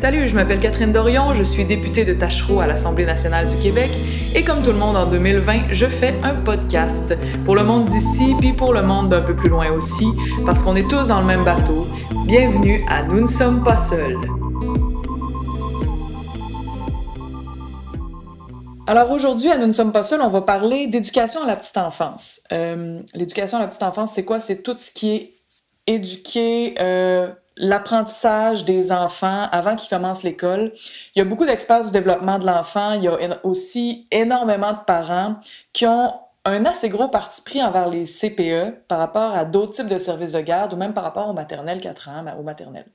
Salut, je m'appelle Catherine Dorion, je suis députée de Tachereau à l'Assemblée nationale du Québec et comme tout le monde en 2020, je fais un podcast pour le monde d'ici puis pour le monde d'un peu plus loin aussi parce qu'on est tous dans le même bateau. Bienvenue à Nous ne sommes pas seuls. Alors aujourd'hui, à Nous ne sommes pas seuls, on va parler d'éducation à la petite enfance. Euh, l'éducation à la petite enfance, c'est quoi? C'est tout ce qui est éduqué, euh, l'apprentissage des enfants avant qu'ils commencent l'école. Il y a beaucoup d'experts du développement de l'enfant. Il y a aussi énormément de parents qui ont un assez gros parti pris envers les CPE par rapport à d'autres types de services de garde ou même par rapport au maternel 4 ans, au maternel.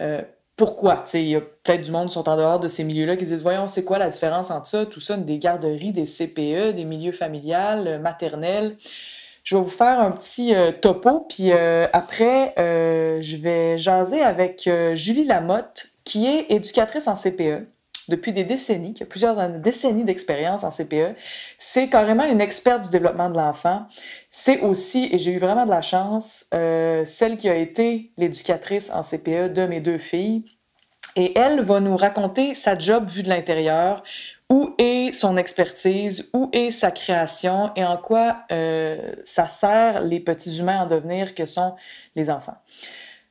Euh, pourquoi? il y a peut-être du monde qui sont en dehors de ces milieux-là qui disent Voyons, c'est quoi la différence entre ça, tout ça, des garderies, des CPE, des milieux familiales, maternels? Je vais vous faire un petit euh, topo, puis euh, après, euh, je vais jaser avec Julie Lamotte, qui est éducatrice en CPE depuis des décennies, qui a plusieurs décennies d'expérience en CPE. C'est carrément une experte du développement de l'enfant. C'est aussi, et j'ai eu vraiment de la chance, celle qui a été l'éducatrice en CPE de mes deux filles. Et elle va nous raconter sa job vue de l'intérieur, où est son expertise, où est sa création et en quoi euh, ça sert les petits humains en devenir que sont les enfants.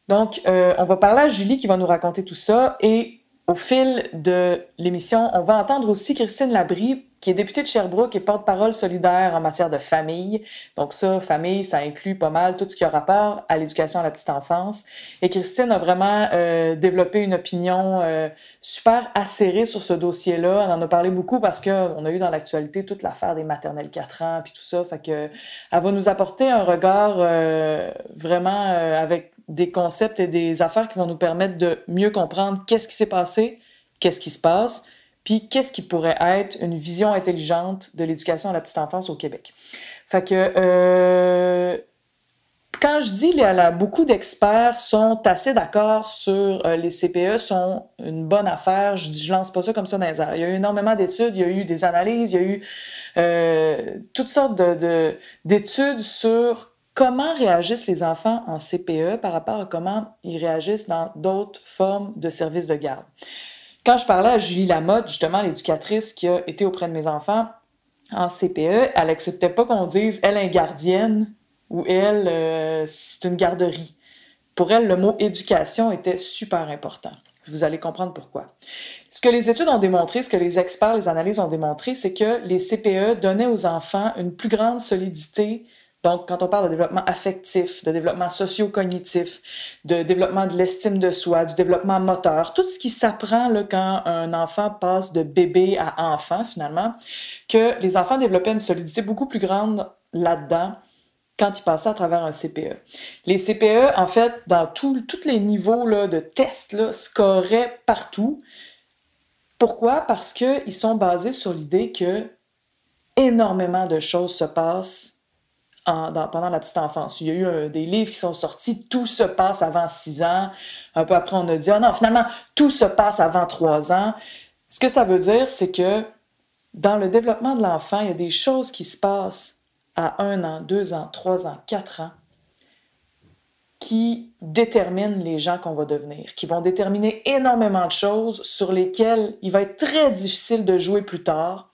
Donc, euh, on va parler à Julie qui va nous raconter tout ça et au fil de l'émission, on va entendre aussi Christine Labrie qui est députée de Sherbrooke et porte-parole solidaire en matière de famille. Donc ça, famille, ça inclut pas mal tout ce qui a rapport à l'éducation à la petite enfance. Et Christine a vraiment euh, développé une opinion euh, super acérée sur ce dossier-là. On en a parlé beaucoup parce qu'on a eu dans l'actualité toute l'affaire des maternelles 4 ans puis tout ça. Fait que elle va nous apporter un regard euh, vraiment avec des concepts et des affaires qui vont nous permettre de mieux comprendre qu'est-ce qui s'est passé, qu'est-ce qui se passe, puis qu'est-ce qui pourrait être une vision intelligente de l'éducation à la petite enfance au Québec. Fait que euh, quand je dis là, beaucoup d'experts sont assez d'accord sur euh, les CPE sont une bonne affaire, je je lance pas ça comme ça dans les airs. Il y a eu énormément d'études, il y a eu des analyses, il y a eu euh, toutes sortes de, d'études sur comment réagissent les enfants en CPE par rapport à comment ils réagissent dans d'autres formes de services de garde? Quand je parlais à Julie Lamotte, justement, l'éducatrice qui a été auprès de mes enfants en CPE, elle acceptait pas qu'on dise elle est gardienne ou elle euh, c'est une garderie. Pour elle, le mot éducation était super important. Vous allez comprendre pourquoi. Ce que les études ont démontré, ce que les experts, les analyses ont démontré, c'est que les CPE donnaient aux enfants une plus grande solidité donc, quand on parle de développement affectif, de développement socio-cognitif, de développement de l'estime de soi, du développement moteur, tout ce qui s'apprend quand un enfant passe de bébé à enfant, finalement, que les enfants développaient une solidité beaucoup plus grande là-dedans quand ils passaient à travers un CPE. Les CPE, en fait, dans tous les niveaux de tests, scoraient partout. Pourquoi? Parce qu'ils sont basés sur l'idée que énormément de choses se passent pendant la petite enfance. Il y a eu des livres qui sont sortis, tout se passe avant 6 ans. Un peu après, on a dit, ah non, finalement, tout se passe avant 3 ans. Ce que ça veut dire, c'est que dans le développement de l'enfant, il y a des choses qui se passent à 1 an, 2 ans, 3 ans, 4 ans qui déterminent les gens qu'on va devenir, qui vont déterminer énormément de choses sur lesquelles il va être très difficile de jouer plus tard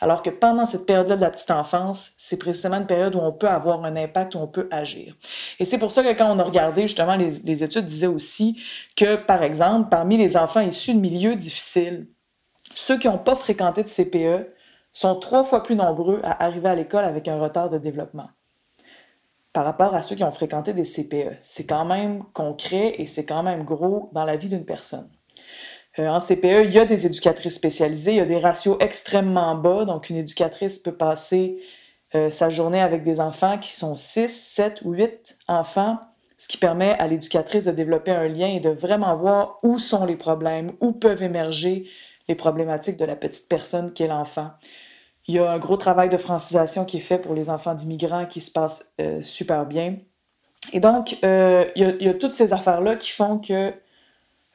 alors que pendant cette période-là de la petite enfance, c'est précisément une période où on peut avoir un impact, où on peut agir. Et c'est pour ça que quand on a regardé, justement, les, études disaient aussi que, par exemple, parmi les enfants issus de milieux difficiles, ceux qui n'ont pas fréquenté de CPE sont trois fois plus nombreux à arriver à l'école avec un retard de développement par rapport à ceux qui ont fréquenté des CPE. C'est quand même concret et c'est quand même gros dans la vie d'une personne. Euh, en CPE, il y a des éducatrices spécialisées, il y a des ratios extrêmement bas, donc une éducatrice peut passer euh, sa journée avec des enfants qui sont 6, 7 ou 8 enfants, ce qui permet à l'éducatrice de développer un lien et de vraiment voir où sont les problèmes, où peuvent émerger les problématiques de la petite personne qu'est l'enfant. Il y a un gros travail de francisation qui est fait pour les enfants d'immigrants qui se passe euh, super bien. Et donc, il y, a, toutes ces affaires-là qui font que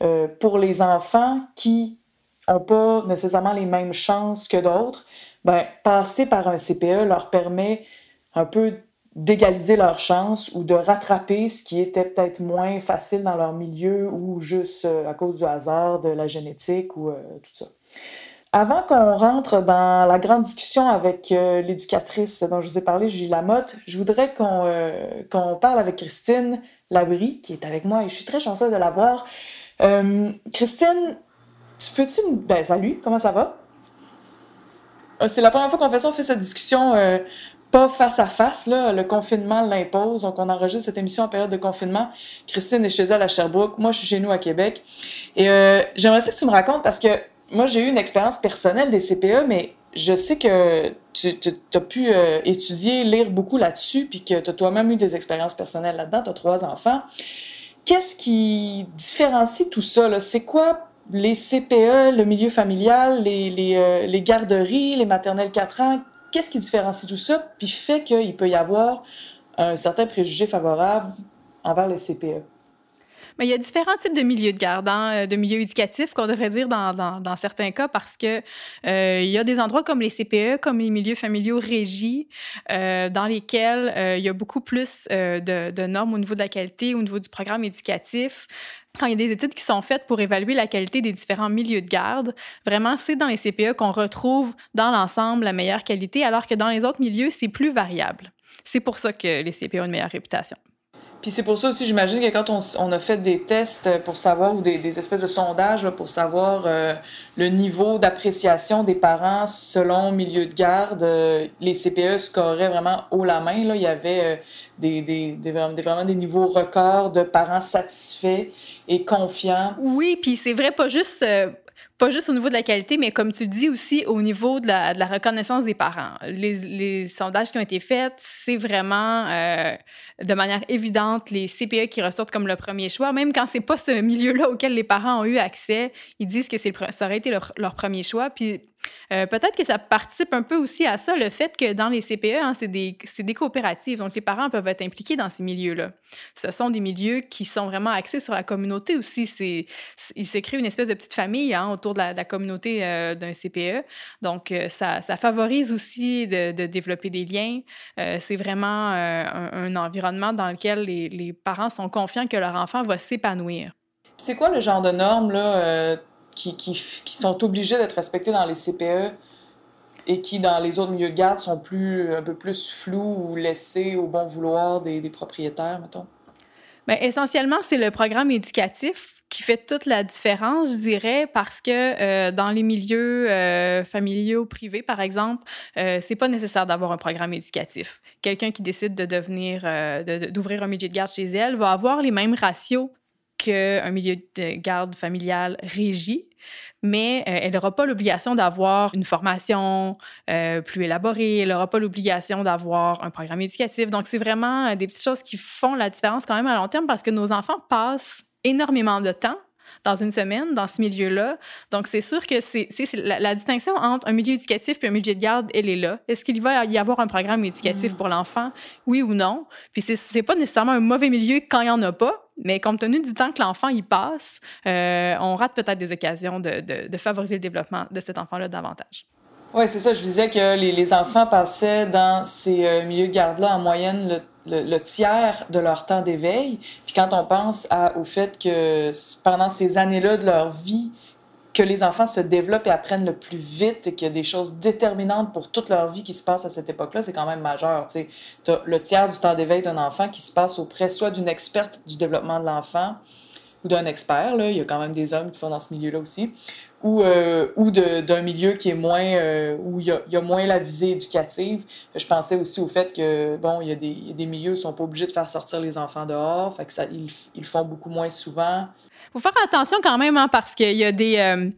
euh, pour les enfants qui n'ont pas nécessairement les mêmes chances que d'autres, ben, passer par un CPE leur permet un peu d'égaliser leurs chances ou de rattraper ce qui était peut-être moins facile dans leur milieu ou juste à cause du hasard, de la génétique ou tout ça. Avant qu'on rentre dans la grande discussion avec l'éducatrice dont je vous ai parlé, Julie Lamotte, je voudrais qu'on qu'on parle avec Christine Labrie, qui est avec moi et je suis très chanceuse de la voir. Christine, tu peux-tu... Ben, salut, comment ça va? Euh, c'est la première fois qu'on fait ça, on fait cette discussion euh, pas face à face, là. Le confinement l'impose, donc on enregistre cette émission en période de confinement. Christine est chez elle à Sherbrooke, moi je suis chez nous à Québec. Et euh, j'aimerais que tu me racontes, parce que moi j'ai eu une expérience personnelle des CPE, mais je sais que tu, as pu étudier, lire beaucoup là-dessus, puis que tu as toi-même eu des expériences personnelles là-dedans, tu as trois enfants. Qu'est-ce qui différencie tout ça? C'est quoi les CPE, le milieu familial, les, euh, garderies, les maternelles 4 ans, qu'est-ce qui différencie tout ça, puis fait qu'il peut y avoir un certain préjugé favorable envers les CPE? Il y a différents types de milieux de garde, hein, euh, de milieux éducatifs qu'on devrait dire dans, certains cas parce que euh, il y a des endroits comme les CPE, comme les milieux familiaux régis, euh, dans lesquels il y a beaucoup plus de, normes au niveau de la qualité, au niveau du programme éducatif. Quand il y a des études qui sont faites pour évaluer la qualité des différents milieux de garde, vraiment, c'est dans les CPE qu'on retrouve dans l'ensemble la meilleure qualité, alors que dans les autres milieux, c'est plus variable. C'est pour ça que les CPE ont une meilleure réputation. Puis c'est pour ça aussi, j'imagine que quand on, a fait des tests pour savoir, ou des, espèces de sondages pour savoir euh, le niveau d'appréciation des parents selon milieu de garde, euh, les CPE scoraient vraiment haut la main. Là. Il y avait euh, des, vraiment des niveaux records de parents satisfaits et confiants. Oui, puis c'est vrai, pas juste euh, pas juste au niveau de la qualité, mais comme tu dis aussi au niveau de la, reconnaissance des parents. Les, sondages qui ont été faits, c'est vraiment euh, de manière évidente les CPE qui ressortent comme le premier choix, même quand c'est pas ce milieu-là auquel les parents ont eu accès, ils disent que c'est ça aurait été leur, leur premier choix. Puis euh, peut-être que ça participe un peu aussi à ça, le fait que dans les CPE, hein, c'est des, coopératives, donc les parents peuvent être impliqués dans ces milieux-là. Ce sont des milieux qui sont vraiment axés sur la communauté aussi. C'est, il se crée une espèce de petite famille hein, autour de la, communauté euh, d'un CPE. Donc, euh, ça, favorise aussi de, développer des liens. C'est vraiment un, un, environnement dans lequel les, les, parents sont confiants que leur enfant va s'épanouir. C'est quoi le genre de normes, là? Qui, qui, qui sont obligés d'être respectés dans les CPE et qui, dans les autres milieux de garde, sont plus, un peu plus flous ou laissés au bon vouloir des, des propriétaires, mettons? Bien, essentiellement, c'est le programme éducatif qui fait toute la différence, je dirais, parce que euh, dans les milieux euh, familiaux privés, par exemple, euh, c'est pas nécessaire d'avoir un programme éducatif. Quelqu'un qui décide de devenir, euh, d'ouvrir un milieu de garde chez elle va avoir les mêmes ratios qu'un milieu de garde familiale régi, mais euh, elle n'aura pas l'obligation d'avoir une formation euh, plus élaborée, elle n'aura pas l'obligation d'avoir un programme éducatif. Donc, c'est vraiment euh, des petites choses qui font la différence quand même à long terme parce que nos enfants passent énormément de temps dans une semaine dans ce milieu-là. Donc, c'est sûr que c'est la, la, distinction entre un milieu éducatif et un milieu de garde, elle est là. Est-ce qu'il va y avoir un programme éducatif mmh. pour l'enfant? Oui ou non? Puis, c'est pas nécessairement un mauvais milieu quand il n'y en a pas, mais compte tenu du temps que l'enfant y passe, euh, on rate peut-être des occasions de, de, de, favoriser le développement de cet enfant-là davantage. Oui, c'est ça. Je disais que les, les, enfants passaient dans ces euh, milieux de garde-là en moyenne le, le, tiers de leur temps d'éveil. Puis quand on pense au fait que pendant ces années-là de leur vie, que les enfants se développent et apprennent le plus vite et qu'il y a des choses déterminantes pour toute leur vie qui se passent à cette époque-là, c'est quand même majeur. Tu as le tiers du temps d'éveil d'un enfant qui se passe auprès soit d'une experte du développement de l'enfant ou d'un expert, là, il y a quand même des hommes qui sont dans ce milieu-là aussi, ou, euh, ou d'un milieu qui est moins, euh, où il y, a, il y, a, moins la visée éducative. Je pensais aussi au fait que, bon, il y a des, il y a des milieux où ils sont pas obligés de faire sortir les enfants dehors, fait que ça, ils, ils le font beaucoup moins souvent faut faire attention quand même, hein, parce qu'il y a des, euh,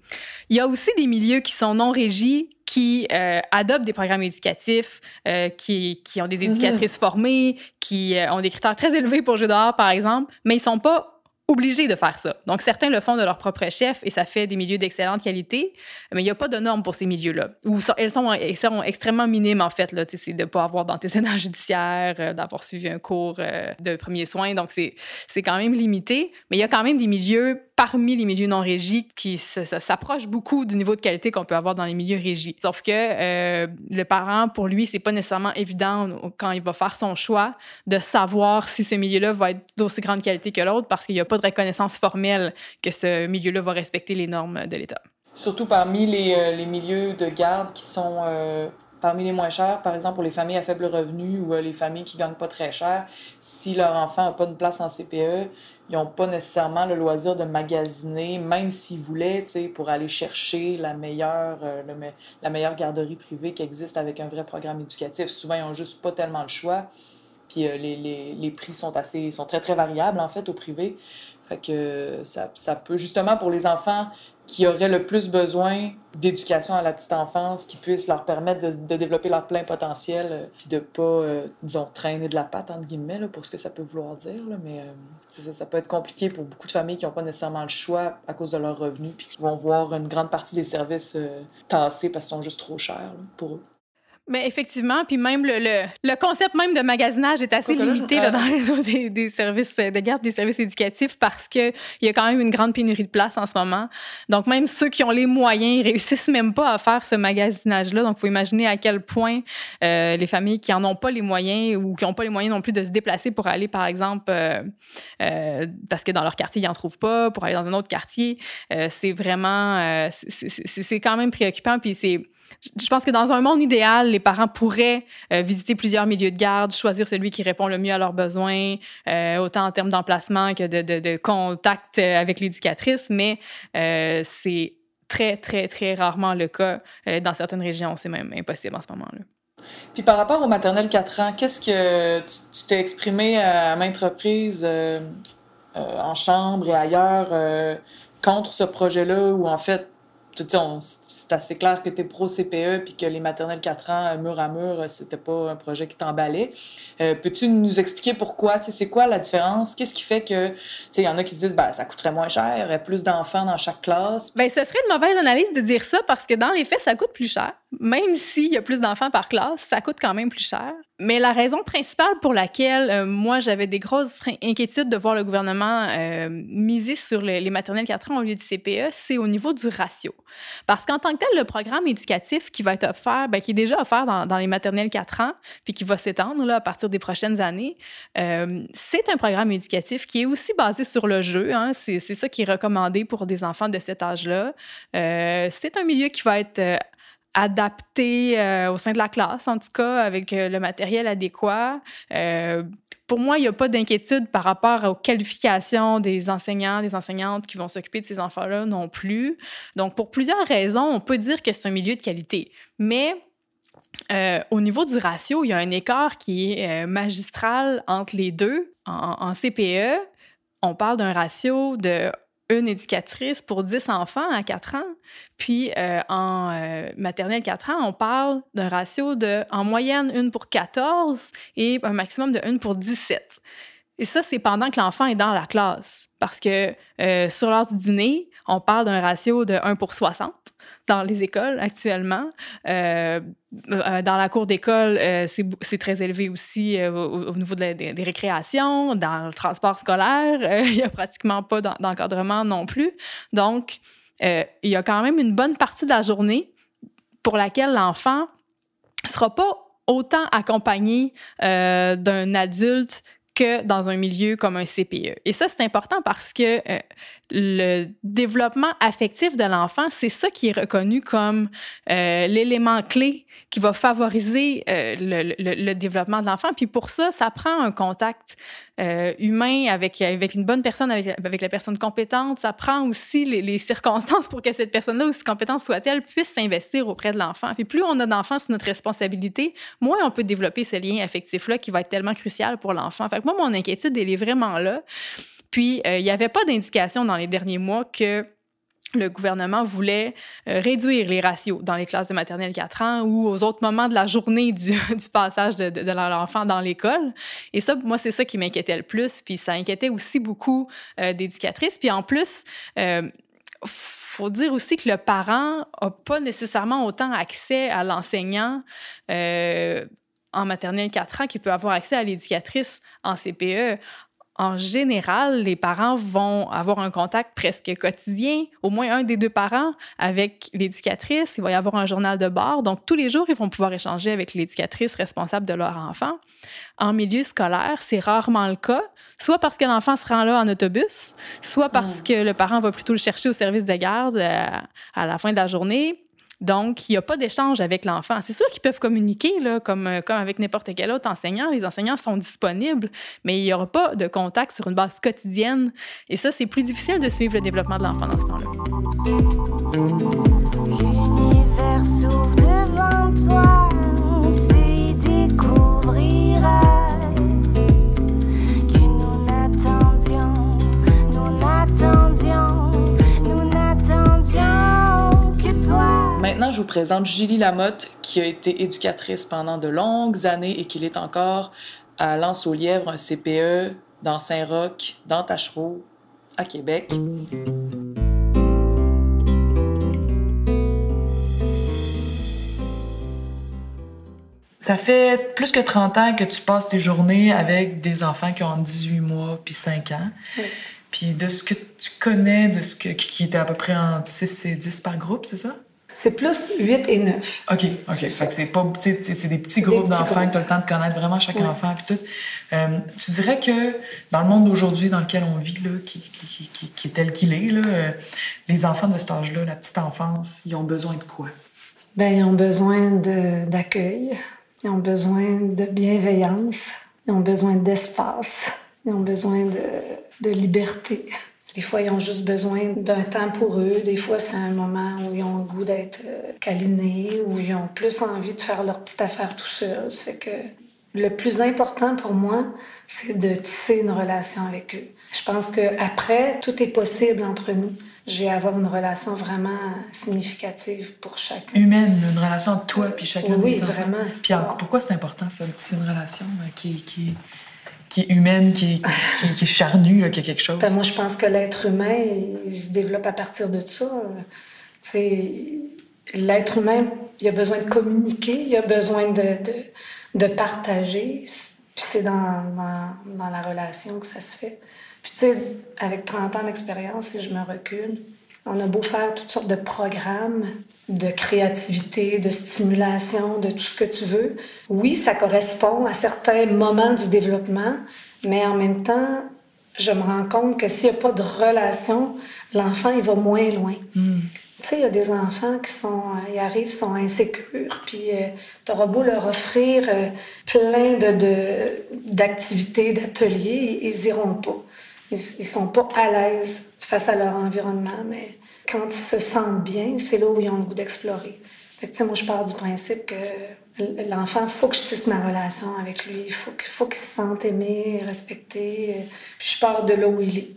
il y a aussi des milieux qui sont non régis, qui euh, adoptent des programmes éducatifs, euh, qui, qui, ont des éducatrices mmh. formées, qui euh, ont des critères très élevés pour jouer dehors, par exemple, mais ils sont pas obligés de faire ça. Donc, certains le font de leur propre chef et ça fait des milieux d'excellente qualité, mais il n'y a pas de normes pour ces milieux-là. Ou elles sont, elles sont extrêmement minimes, en fait. C'est de ne pas avoir d'antécédents judiciaires, euh, d'avoir suivi un cours euh, de premiers soins. Donc, c'est quand même limité. Mais il y a quand même des milieux parmi les milieux non régis qui s'approchent beaucoup du niveau de qualité qu'on peut avoir dans les milieux régis. Sauf que euh, le parent, pour lui, c'est pas nécessairement évident quand il va faire son choix de savoir si ce milieu-là va être d'aussi grande qualité que l'autre parce qu'il n'y a pas de reconnaissance formelle que ce milieu-là va respecter les normes de l'État. Surtout parmi les, euh, les, milieux de garde qui sont euh, parmi les moins chers, par exemple pour les familles à faible revenu ou les familles qui gagnent pas très cher, si leur enfant n'a pas une place en CPE, ils n'ont pas nécessairement le loisir de magasiner, même s'ils voulaient, pour aller chercher la meilleure, euh, la meilleure garderie privée qui existe avec un vrai programme éducatif. Souvent, ils n'ont juste pas tellement le choix. Puis euh, les, les, les, prix sont assez sont très, très variables, en fait, au privé. Fait que ça, ça peut, justement, pour les enfants qui auraient le plus besoin d'éducation à la petite enfance, qui puisse leur permettre de, de développer leur plein potentiel, euh, puis de pas, euh, disons, traîner de la patte, entre guillemets, là, pour ce que ça peut vouloir dire. Là, mais ça, ça peut être compliqué pour beaucoup de familles qui n'ont pas nécessairement le choix à cause de leurs revenus, puis qui vont voir une grande partie des services tassés parce qu'ils sont juste trop chers pour eux. Mais effectivement, puis même le, le, concept même de magasinage est assez limité là, dans le réseau des, des, services de garde, des services éducatifs, parce qu'il y a quand même une grande pénurie de place en ce moment. Donc, même ceux qui ont les moyens réussissent même pas à faire ce magasinage-là. Donc, il faut imaginer à quel point euh, les familles qui en ont pas les moyens ou qui n'ont pas les moyens non plus de se déplacer pour aller, par exemple, euh, euh, parce que dans leur quartier, ils n'en trouvent pas, pour aller dans un autre quartier, c'est vraiment... c'est quand même préoccupant, puis c'est je pense que dans un monde idéal, les parents pourraient euh, visiter plusieurs milieux de garde, choisir celui qui répond le mieux à leurs besoins, euh, autant en termes d'emplacement que de, contact euh, avec l'éducatrice, mais c'est très, très, très rarement le cas. dans certaines régions, c'est même impossible en ce moment-là. Puis par rapport au maternel 4 ans, qu'est-ce que tu t'es exprimé à maintes reprises en chambre et ailleurs contre ce projet-là ou en fait c'est assez clair que tu es pro-CPE puis que les maternelles 4 ans, euh, mur à mur, euh, c'était pas un projet qui t'emballait. Euh, peux-tu nous expliquer pourquoi? C'est quoi la différence? Qu'est-ce qui fait que, il y en a qui se disent, ben, ça coûterait moins cher, plus d'enfants dans chaque classe? Bien, ce serait une mauvaise analyse de dire ça parce que dans les faits, ça coûte plus cher. Même s'il y a plus d'enfants par classe, ça coûte quand même plus cher. Mais la raison principale pour laquelle euh, moi j'avais des grosses inquiétudes de voir le gouvernement euh, miser sur les maternelles 4 ans au lieu du CPE, c'est au niveau du ratio. Parce qu'en tant que tel, le programme éducatif qui va être offert, ben, qui est déjà offert dans, les maternelles 4 ans, puis qui va s'étendre à partir des prochaines années, euh, c'est un programme éducatif qui est aussi basé sur le jeu. Hein. c'est ça qui est recommandé pour des enfants de cet âge-là. c'est un milieu qui va être adapté euh, au sein de la classe, en tout cas, avec euh, le matériel adéquat. Euh, pour moi, il n'y a pas d'inquiétude par rapport aux qualifications des enseignants, des enseignantes qui vont s'occuper de ces enfants-là non plus. Donc, pour plusieurs raisons, on peut dire que c'est un milieu de qualité. Mais au niveau du ratio, il y a un écart qui est magistral entre les deux. En, en CPE, on parle d'un ratio de une éducatrice pour 10 enfants à 4 ans. Puis euh, en euh, maternelle 4 ans, on parle d'un ratio de, en moyenne, une pour 14 et un maximum de une pour 17. Et ça, c'est pendant que l'enfant est dans la classe. Parce que euh, sur l'heure du dîner, on parle d'un ratio de 1 pour 60 dans les écoles actuellement. Euh, euh, dans la cour d'école, c'est très élevé aussi au, niveau des, récréations, dans le transport scolaire. Il n'y a pratiquement pas d'encadrement non plus. Donc, il y a quand même une bonne partie de la journée pour laquelle l'enfant ne sera pas autant accompagné d'un adulte que dans un milieu comme un CPE. Et ça, c'est important parce que euh, le développement affectif de l'enfant, c'est ça qui est reconnu comme euh, l'élément clé qui va favoriser euh, le, développement de l'enfant. Puis pour ça, ça prend un contact humain avec, avec une bonne personne, avec, la personne compétente. Ça prend aussi les, les circonstances pour que cette personne-là, aussi compétente soit-elle, puisse s'investir auprès de l'enfant. Puis plus on a d'enfants sous notre responsabilité, moins on peut développer ce lien affectif-là qui va être tellement crucial pour l'enfant. Fait que moi, mon inquiétude, elle est vraiment là. Puis, euh, il n'y avait pas d'indication dans les derniers mois que le gouvernement voulait euh, réduire les ratios dans les classes de maternelle 4 ans ou aux autres moments de la journée du, passage de, de, l'enfant dans l'école. Et ça, moi, c'est ça qui m'inquiétait le plus. Puis ça inquiétait aussi beaucoup euh, d'éducatrices. Puis en plus, euh, faut dire aussi que le parent n'a pas nécessairement autant accès à l'enseignant en maternelle 4 ans qu'il peut avoir accès à l'éducatrice en CPE en général, les parents vont avoir un contact presque quotidien, au moins un des deux parents, avec l'éducatrice. Il va y avoir un journal de bord. Donc, tous les jours, ils vont pouvoir échanger avec l'éducatrice responsable de leur enfant. En milieu scolaire, c'est rarement le cas, soit parce que l'enfant se rend là en autobus, soit parce ah. que le parent va plutôt le chercher au service de garde euh, à la fin de la journée, donc, il n'y a pas d'échange avec l'enfant. C'est sûr qu'ils peuvent communiquer, comme, euh, comme avec n'importe quel autre enseignant. Les enseignants sont disponibles, mais il n'y aura pas de contact sur une base quotidienne. Et ça, c'est plus difficile de suivre le développement de l'enfant dans ce temps-là. L'univers s'ouvre devant toi, Maintenant, je vous présente Julie Lamotte, qui a été éducatrice pendant de longues années et qui l'est encore à Lance aux Lièvres, un CPE dans Saint-Roch, dans Tachereau, à Québec. Ça fait plus que 30 ans que tu passes tes journées avec des enfants qui ont 18 mois puis 5 ans. Puis de ce que tu connais, de ce que, qui était à peu près en 6 et 10 par groupe, c'est ça? C'est plus 8 et 9. OK, OK. Fait que c'est pas, c'est des petits groupes d'enfants que tu as le temps de connaître vraiment chaque enfant et tout. Euh, tu dirais que dans le monde d'aujourd'hui dans lequel on vit, là, qui, qui, qui, qui est tel qu'il est, là, euh, les enfants de cet âge-là, la petite enfance, ils ont besoin de quoi? Ben, ils ont besoin d'accueil, ils ont besoin de bienveillance, ils ont besoin d'espace, ils ont besoin de, de liberté. Des fois, ils ont juste besoin d'un temps pour eux. Des fois, c'est un moment où ils ont le goût d'être euh, câlinés, où ils ont plus envie de faire leur petite affaire tout seuls. Ça fait que le plus important pour moi, c'est de tisser une relation avec eux. Je pense qu'après, tout est possible entre nous. J'ai avoir une relation vraiment significative pour chacun. Humaine, une relation entre toi puis chacun oui, des enfants. Oui, vraiment. Puis pourquoi c'est important, ça, de tisser une relation euh, qui, qui, qui est humaine, qui, qui, est charnue, qui a quelque chose? Ben, moi, je pense que l'être humain, il, se développe à partir de ça. L'être humain, il a besoin de communiquer, il a besoin de, de, de partager. Puis c'est dans, dans, dans, la relation que ça se fait. Puis tu sais, avec 30 ans d'expérience, si je me recule, on a beau faire toutes sortes de programmes de créativité, de stimulation, de tout ce que tu veux. Oui, ça correspond à certains moments du développement, mais en même temps, je me rends compte que s'il n'y a pas de relation, l'enfant, il va moins loin. Hmm. Tu sais, il y a des enfants qui sont, euh, ils arrivent, sont insécures, puis euh, tu auras beau leur offrir euh, plein de, d'activités, d'ateliers, ils n'iront pas. Ils, ils sont pas à l'aise face à leur environnement, mais quand ils se sentent bien, c'est là où ils ont le goût d'explorer. Fait moi, je pars du principe que l'enfant, il faut que je tisse ma relation avec lui. Il faut, faut qu'il se sente aimé, respecté. Puis je pars de là où il est.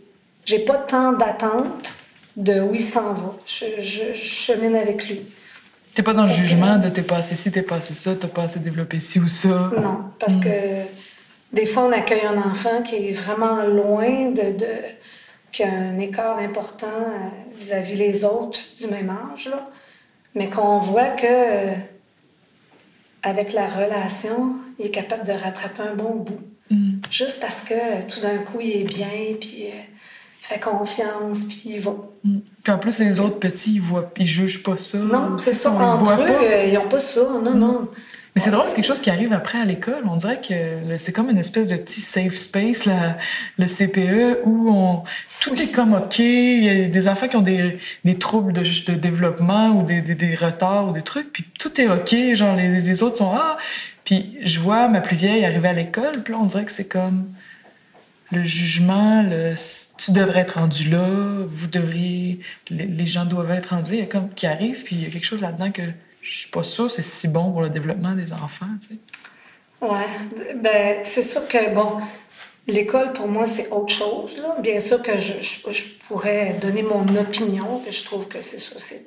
J'ai pas tant d'attente de où il s'en va. Je, chemine avec lui. T'es pas dans le jugement de t'es passé ci, t'es passé ça, t'as pas assez développé ci ou ça? Non, parce mm. que des fois, on accueille un enfant qui est vraiment loin de, de qui a un écart important euh, vis-à-vis les autres du même âge, là. mais qu'on voit que euh, avec la relation, il est capable de rattraper un bon bout. Mm. Juste parce que euh, tout d'un coup, il est bien, puis il fait confiance, puis il va. Mm. Puis en plus, les autres petits, ils voient, ils jugent pas ça. Non, c'est ça. Entre eux, ils n'ont pas ça. Non, non. Mais c'est drôle, c'est quelque chose qui arrive après à l'école. On dirait que c'est comme une espèce de petit safe space, le CPE, où on, tout est comme OK. Il y a des enfants qui ont des, des troubles de, de développement ou des, des, des, retards ou des trucs, puis tout est OK. Genre, les, les autres sont Ah! Puis je vois ma plus vieille arriver à l'école, puis là, on dirait que c'est comme le jugement, tu devrais être rendu là, vous devriez, les, gens doivent être rendus il y a comme qui arrive, puis il y a quelque chose là-dedans que je suis pas sûre que c'est si bon pour le développement des enfants, tu sais. Ouais, ben c'est sûr que, bon, l'école, pour moi, c'est autre chose. Là. Bien sûr que je, je, pourrais donner mon opinion, que je trouve que c'est ça. C'est,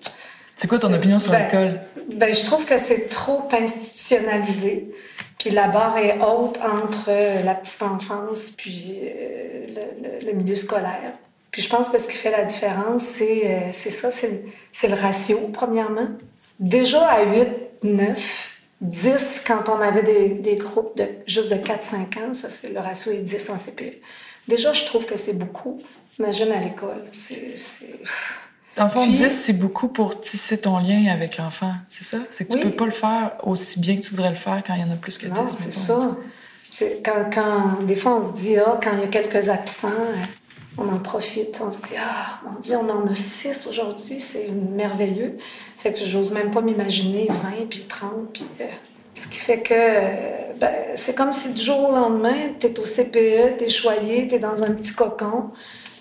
c'est quoi ton opinion sur ben, l'école? Ben, je trouve que c'est trop institutionnalisé. Puis la barre est haute entre la petite enfance puis euh, le, le, milieu scolaire. Puis je pense que ce qui fait la différence, c'est, euh, c'est ça, c'est, c'est le ratio, premièrement. Déjà à 8, 9, 10 quand on avait des, des groupes de juste de 4-5 ans, ça c'est le ratio est 10 en CP. Déjà, je trouve que c'est beaucoup. Imagine à l'école. C'est. Dans le fond, 10, c'est beaucoup pour tisser ton lien avec l'enfant, c'est ça? C'est que tu peux pas le faire aussi bien que tu voudrais le faire quand il y en a plus que 10. Non, c'est ça. Quand, quand, des fois, on se dit, ah, quand il y a quelques absents, on en profite. On se dit, ah, mon Dieu, on en a 6 aujourd'hui, c'est merveilleux. C'est que j'ose même pas m'imaginer 20, puis 30, puis... Euh, ce qui fait que euh, ben, c'est comme si du jour au lendemain, tu es au CPE, tu es choyé, tu es dans un petit cocon,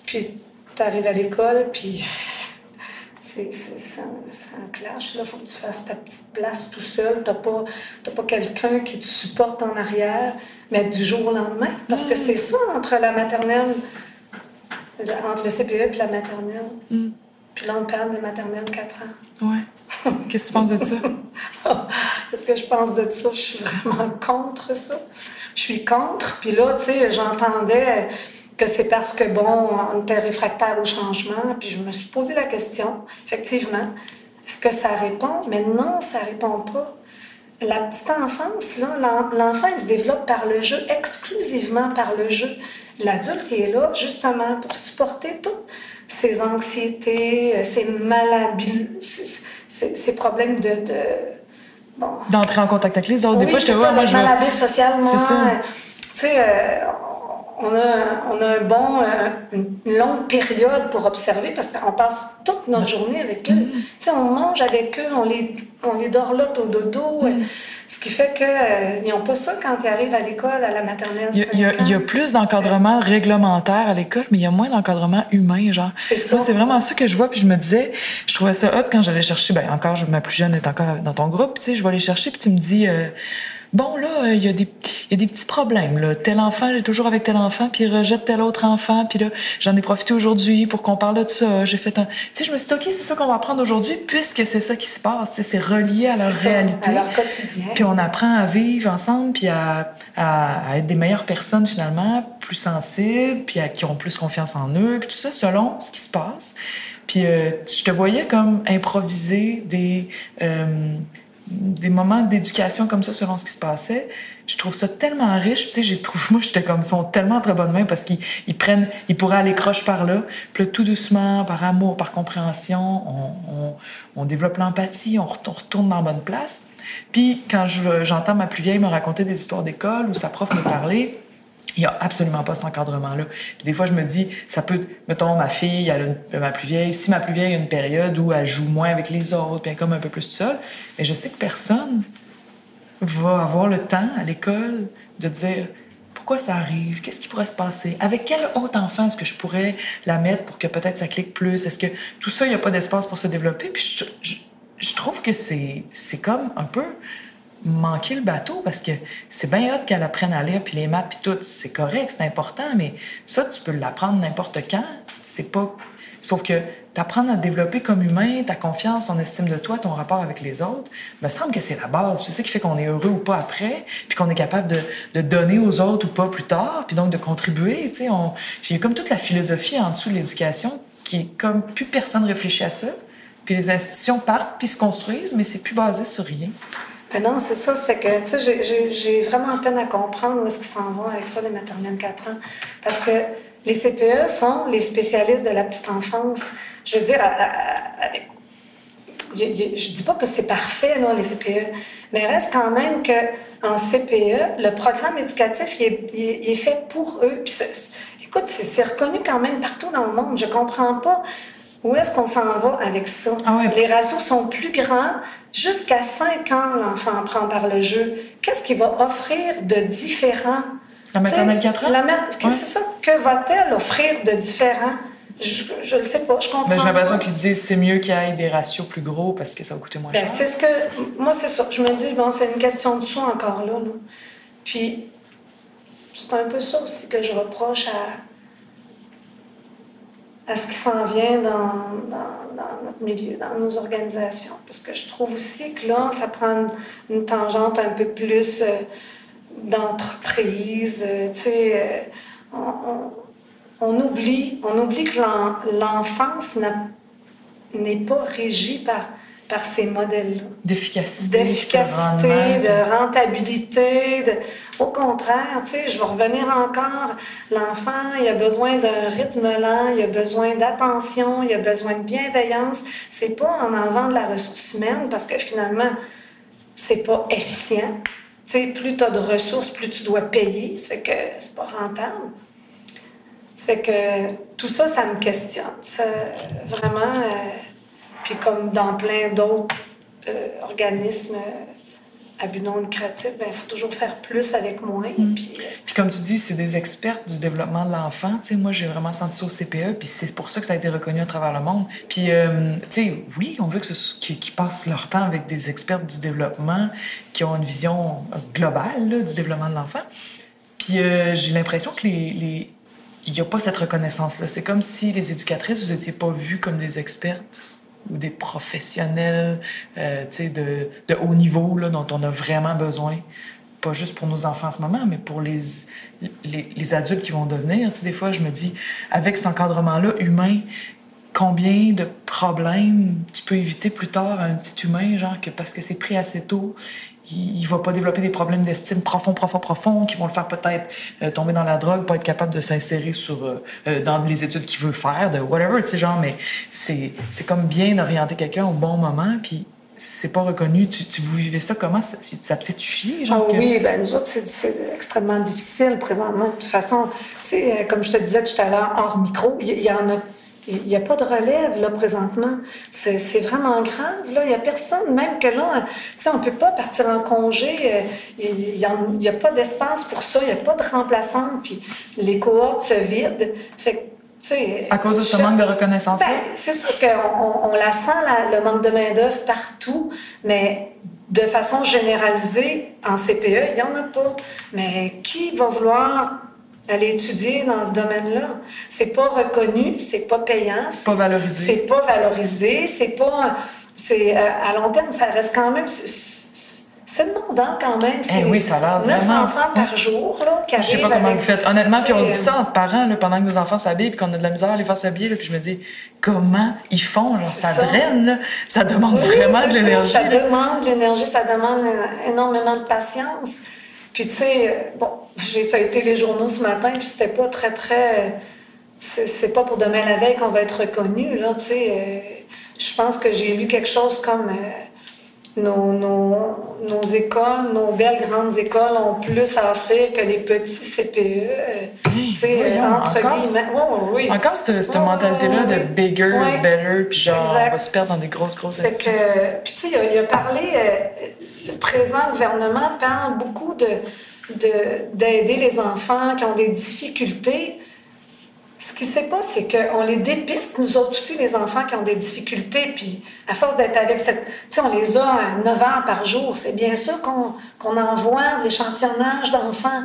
puis tu arrives à l'école, puis c'est un, clash. Il faut que tu fasses ta petite place tout seul. Tu n'as pas, pas quelqu'un qui te supporte en arrière, mais du jour au lendemain. Parce que c'est ça entre la maternelle, entre le CPE et la maternelle. Mm. Puis là, on parle de maternelle 4 ans. Ouais. Qu'est-ce que tu penses de ça? Qu'est-ce que je pense de ça? Je suis vraiment contre ça. Je suis contre. Puis là, tu sais, j'entendais que c'est parce que, bon, on était réfractaire au changement. Puis je me suis posé la question, effectivement, est-ce que ça répond? Mais non, ça répond pas. La petite enfance, là, l'enfant, il se développe par le jeu, exclusivement par le jeu. L'adulte, il est là justement pour supporter toutes ses anxiétés, ses maladies, ses, problèmes de... de bon. D'entrer en contact avec les autres. Des fois, je te vois, moi, je... malhabile socialement. C'est ça. Tu sais, euh, on a, on a un bon, euh, une longue période pour observer parce qu'on passe toute notre journée avec eux. Sais, on mange avec eux, on les, on les dorlote au dodo. Mm-hmm. Ce qui fait qu'ils euh, n'ont pas ça quand ils arrivent à l'école, à la maternelle. Il y a, il y a plus d'encadrement réglementaire à l'école, mais il y a moins d'encadrement humain, genre. C'est ça. C'est vraiment ça que je vois, puis je me disais, je trouvais ça hot quand j'allais chercher, ben encore, ma plus jeune est encore dans ton groupe, je vais aller chercher, puis tu me dis... Euh, bon, là, euh, il y, a des, y a des petits problèmes. Là. Tel enfant, j'ai toujours avec tel enfant, puis il rejette tel autre enfant, puis là, j'en ai profité aujourd'hui pour qu'on parle de ça. J'ai fait un... Tu sais, je me suis dit, OK, c'est ça qu'on va apprendre aujourd'hui, puisque c'est ça qui se passe. C'est relié à leur réalité. À leur quotidien. Puis on apprend à vivre ensemble, puis à, à, être des meilleures personnes, finalement, plus sensibles, puis à, qui ont plus confiance en eux, puis tout ça, selon ce qui se passe. Puis euh, je te voyais comme improviser des... Euh, des moments d'éducation comme ça selon ce qui se passait. Je trouve ça tellement riche. Tu sais, j'ai trouvé, moi, j'étais comme, ils sont tellement très bonnes mains parce qu'ils prennent, ils pourraient aller croche par là. Puis là, tout doucement, par amour, par compréhension, on, on, développe l'empathie, on, retourne dans la bonne place. Puis quand j'entends ma plus vieille me raconter des histoires d'école ou sa prof me parler, il n'y a absolument pas cet encadrement-là. des fois, je me dis, ça peut, mettons, ma fille, elle a ma plus vieille, si ma plus vieille a une période où elle joue moins avec les autres, puis comme un peu plus seule, mais je sais que personne va avoir le temps à l'école de dire pourquoi ça arrive, qu'est-ce qui pourrait se passer, avec quel autre enfant est-ce que je pourrais la mettre pour que peut-être ça clique plus, est-ce que tout ça, il n'y a pas d'espace pour se développer? Puis je, je trouve que c'est comme un peu manquer le bateau parce que c'est bien hâte qu'elle apprenne à lire puis les maths puis tout, c'est correct, c'est important, mais ça, tu peux l'apprendre n'importe quand. C'est pas. Sauf que t'apprendre à te développer comme humain, ta confiance, ton estime de toi, ton rapport avec les autres, me semble que c'est la base. C'est ça qui fait qu'on est heureux ou pas après, puis qu'on est capable de, de, donner aux autres ou pas plus tard, puis donc de contribuer. Tu sais, j'ai comme toute la philosophie en dessous de l'éducation qui est comme plus personne réfléchit à ça. Puis les institutions partent puis se construisent, mais c'est plus basé sur rien. Ben non, c'est ça. Ça fait que, tu sais, j'ai vraiment peine à comprendre où est-ce qu'ils s'en vont avec ça, les maternelles 4 ans. Parce que les CPE sont les spécialistes de la petite enfance. Je veux dire, je, ne dis pas que c'est parfait, là, les CPE, mais reste quand même qu'en CPE, le programme éducatif, il est, il est fait pour eux. Puis écoute, c'est reconnu quand même partout dans le monde. Je comprends pas où est-ce qu'on s'en va avec ça? Ah Les ratios sont plus grands. Jusqu'à 5 ans, l'enfant apprend par le jeu. Qu'est-ce qu'il va offrir de différent? La maternelle 4 ans? La C'est ça? Que va-t-elle offrir de différent? Je ne sais pas, je comprends. Mais j'ai l'impression qu'ils se disent c'est mieux qu'il y ait des ratios plus gros parce que ça va coûter moins ben, cher. C'est ce que. Moi, c'est ça. Je me dis, bon, c'est une question de soi encore là. là. Puis, c'est un peu ça aussi que je reproche à, à ce qui s'en vient dans, dans, notre milieu, dans nos organisations. Parce que je trouve aussi que là, ça prend une, tangente un peu plus euh, d'entreprise. Euh, tu sais, euh, on, on, oublie, on oublie que l'enfance n'est pas régie par par ces modèles-là. D'efficacité. D'efficacité, de rentabilité. De... Au contraire, tu sais, je vais revenir encore. L'enfant, il a besoin d'un rythme lent, il a besoin d'attention, il a besoin de bienveillance. C'est pas en enlevant de la ressource humaine parce que finalement, c'est pas efficient. Tu sais, plus tu as de ressources, plus tu dois payer. Ça fait que c'est pas rentable. Ça fait que tout ça, ça me questionne. Ça, vraiment. Euh, puis comme dans plein d'autres euh, organismes à but non lucratif, il ben, faut toujours faire plus avec moins. Mm. Puis, euh, puis, comme tu dis, c'est des experts du développement de l'enfant. Moi, j'ai vraiment senti ça au CPE, puis c'est pour ça que ça a été reconnu à travers le monde. Puis, euh, tu sais, oui, on veut que qu'ils passent leur temps avec des experts du développement qui ont une vision globale là, du développement de l'enfant. Puis j'ai l'impression que les, les... il n'y a pas cette reconnaissance-là. C'est comme si les éducatrices, vous n'étiez pas vues comme des expertes ou des professionnels euh, de, de, haut niveau là, dont on a vraiment besoin, pas juste pour nos enfants en ce moment, mais pour les, les, adultes qui vont devenir. des fois, je me dis, avec cet encadrement-là humain, combien de problèmes tu peux éviter plus tard à un petit humain, genre que parce que c'est pris assez tôt, il, ne va pas développer des problèmes d'estime profond, profond, profond, qui vont le faire peut-être euh, tomber dans la drogue, pas être capable de s'insérer sur euh, euh, dans les études qu'il veut faire, de whatever, tu sais, genre, mais c'est, c'est comme bien d'orienter quelqu'un au bon moment, puis c'est pas reconnu. Tu, tu, vous vivez ça comment? Ça, ça te fait chier? Genre, oh, Oui, ben nous autres, c'est, c'est extrêmement difficile présentement. De toute façon, comme je te disais tout à l'heure, hors micro, il y, y, en a il n'y a pas de relève, là, présentement. C'est vraiment grave, là. Il n'y a personne, même que là, tu sais, on ne peut pas partir en congé. Euh, il n'y a, pas d'espace pour ça. Il n'y a pas de remplaçante. Puis les cohortes se vident. Fait à cause de ce manque de reconnaissance-là? Ben, c'est sûr qu'on on la sent, le manque de main-d'œuvre partout, mais de façon généralisée, en CPE, il n'y en a pas. Mais qui va vouloir aller étudier dans ce domaine-là. C'est pas reconnu, c'est pas payant. C'est pas valorisé. C'est pas valorisé, c'est pas... C'est, euh, à long terme, ça reste quand même... C'est demandant quand même. Eh oui, ça a l'air 9 enfants par jour là, qui Je sais pas comment vous faites. Honnêtement, puis on se dit ça entre parents là, pendant que nos enfants s'habillent puis qu'on a de la misère à les faire s'habiller. Puis je me dis, comment ils font? Genre, ça, draine. Là. Ça demande vraiment de l'énergie. Ça, ça demande de l'énergie, ça demande énormément de patience. Puis, tu sais, bon, j'ai feuilleté les journaux ce matin, puis c'était pas très, très. C'est pas pour demain la veille qu'on va être reconnu, là, tu sais. Euh, je pense que j'ai lu quelque chose comme. Euh, nos, nos, nos, écoles, nos belles grandes écoles ont plus à offrir que les petits CPE. tu sais, entre guillemets. oui. Encore cette, cette mentalité-là de bigger is better, puis genre, on va se perdre dans des grosses, grosses que, Puis, tu sais, il, a parlé, euh, le présent gouvernement parle beaucoup de d'aider les enfants qui ont des difficultés ce qui ne sait pas, c'est qu'on les dépiste, nous autres aussi, les enfants qui ont des difficultés, puis à force d'être avec cette... Tu sais, on les a 9 heures par jour. C'est bien sûr qu'on envoie de l'échantillonnage d'enfants,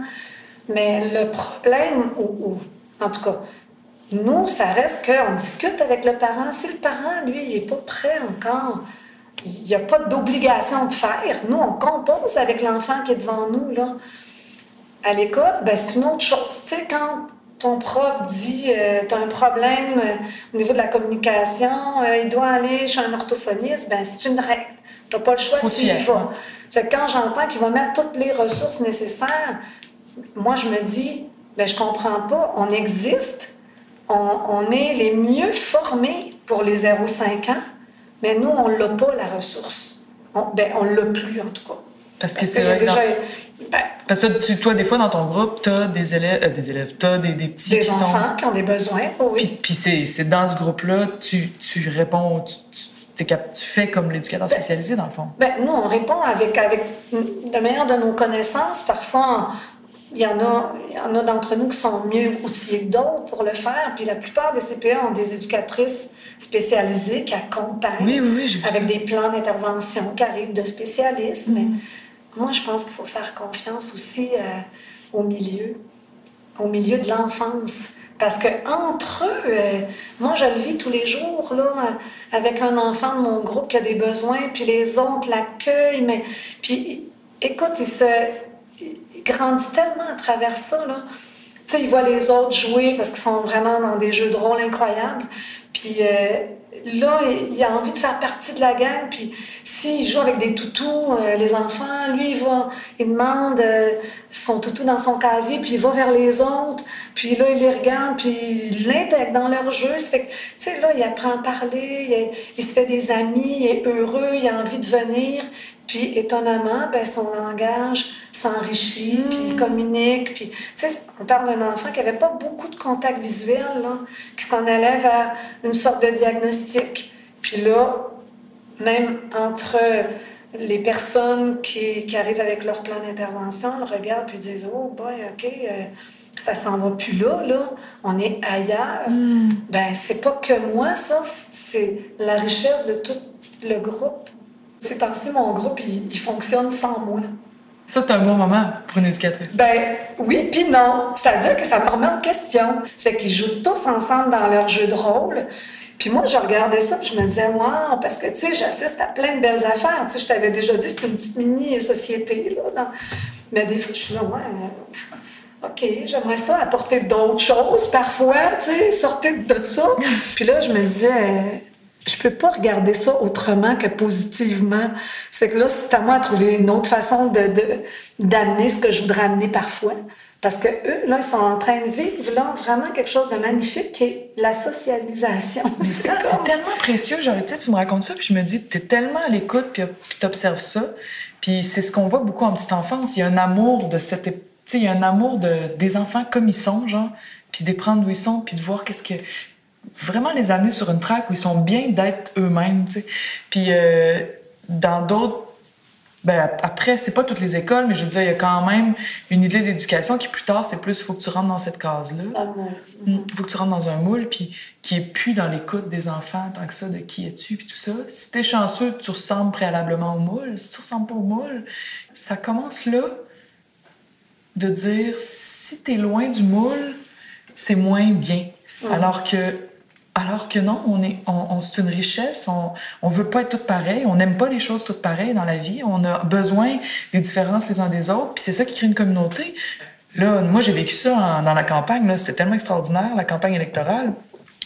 mais le problème, ou, en tout cas, nous, ça reste qu'on discute avec le parent. Si le parent, lui, il n'est pas prêt encore, il n'y a pas d'obligation de faire. Nous, on compose avec l'enfant qui est devant nous, là. À l'école, ben, c'est une autre chose. Tu sais, quand ton prof dit euh, tu as un problème euh, au niveau de la communication, euh, il doit aller chez un orthophoniste, ben c'est une règle. Tu n'as pas le choix, tu y vas. C'est quand j'entends qu'il va mettre toutes les ressources nécessaires, moi je me dis ben je comprends pas, on existe, on, on est les mieux formés pour les 0,5 ans, mais nous on l'a pas la ressource. On, ben on l'a plus en tout cas. Parce que c'est vrai. Déjà... Ben, Parce que toi, des fois, dans ton groupe, tu as des élèves, euh, des élèves, as des, des petits des qui enfants qui ont des besoins, oh oui. Puis, c'est dans ce groupe-là, tu, tu réponds, tu, tu, tu, fais comme l'éducateur ben, spécialisé, dans le fond. Ben, nous, on répond avec, avec de meilleure de nos connaissances. Parfois, il y en a, il y en a d'entre nous qui sont mieux outillés que d'autres pour le faire. Puis la plupart des CPA ont des éducatrices spécialisées qui accompagnent oui, oui, avec des plans d'intervention qui arrivent de spécialistes. Mais mm. Moi, je pense qu'il faut faire confiance aussi euh, au milieu. au milieu de l'enfance. Parce que entre eux, euh, moi je le vis tous les jours là, avec un enfant de mon groupe qui a des besoins, puis les autres l'accueillent, mais puis écoute, il se grandit tellement à travers ça. Sais, il voit les autres jouer parce qu'ils sont vraiment dans des jeux de rôle incroyables. Puis euh, là, il a envie de faire partie de la gang. Puis s'il joue avec des toutous, euh, les enfants, lui, il va, il demande euh, son toutou dans son casier, puis il va vers les autres. Puis là, il les regarde, puis il l'intègre dans leur jeu. fait que, tu sais, là, il apprend à parler, il, se fait des amis, il est heureux, il a envie de venir. Puis étonnamment, ben, son langage s'enrichit, puis il mm. communique. Puis, tu sais, on parle d'un enfant qui n'avait pas beaucoup de contact visuel, là, qui s'en allait vers une sorte de diagnostic. Puis là, même entre les personnes qui, qui arrivent avec leur plan d'intervention, le regardent puis disent Oh, boy, OK, euh, ça s'en va plus là, là, on est ailleurs. Mm. Ben, c'est pas que moi, ça, c'est la richesse de tout le groupe. Ces temps-ci, mon groupe, il, il fonctionne sans moi. Ça, c'est un bon moment pour une éducatrice. Ben oui, puis non. C'est-à-dire que ça me remet en question. C'est qu'ils jouent tous ensemble dans leur jeu de rôle. Puis moi, je regardais ça, puis je me disais, wow, parce que, tu sais, j'assiste à plein de belles affaires. Tu sais, je t'avais déjà dit, c'est une petite mini-société, là. Mais des fois, je suis là, ouais, OK, j'aimerais ça apporter d'autres choses parfois, tu sais, sortir de ça. puis là, je me disais, je peux pas regarder ça autrement que positivement. C'est que là, c'est à moi de trouver une autre façon de, d'amener ce que je voudrais amener parfois. Parce que eux, là, ils sont en train de vivre là, vraiment quelque chose de magnifique qui est la socialisation. Mais ça, c'est tellement précieux. Genre, tu tu me racontes ça, puis je me dis, tu es tellement à l'écoute, puis tu observes ça. Puis c'est ce qu'on voit beaucoup en petite enfance. Il y a un amour de cette. Tu sais, il y a un amour de, des enfants comme ils sont, genre, puis de prendre où ils sont, puis de voir qu'est-ce que vraiment les amener sur une track où ils sont bien d'être eux-mêmes. Puis euh, dans d'autres ben, après, c'est pas toutes les écoles, mais je veux dire, il y a quand même une idée d'éducation qui, plus tard, c'est plus, il faut que tu rentres dans cette case-là. Il mm. faut que tu rentres dans un moule, puis qui est plus dans l'écoute des enfants, tant que ça, de qui es-tu, puis tout ça. Si t'es chanceux, tu ressembles préalablement au moule. Si tu ressembles pas au moule, ça commence là de dire, si t'es loin du moule, c'est moins bien. Mm. Alors que alors que non, on est, on, c'est une richesse. On, on veut pas être toutes pareilles. On n'aime pas les choses toutes pareilles dans la vie. On a besoin des différences les uns des autres. Puis c'est ça qui crée une communauté. Là, moi, j'ai vécu ça dans la campagne. C'était tellement extraordinaire, la campagne électorale.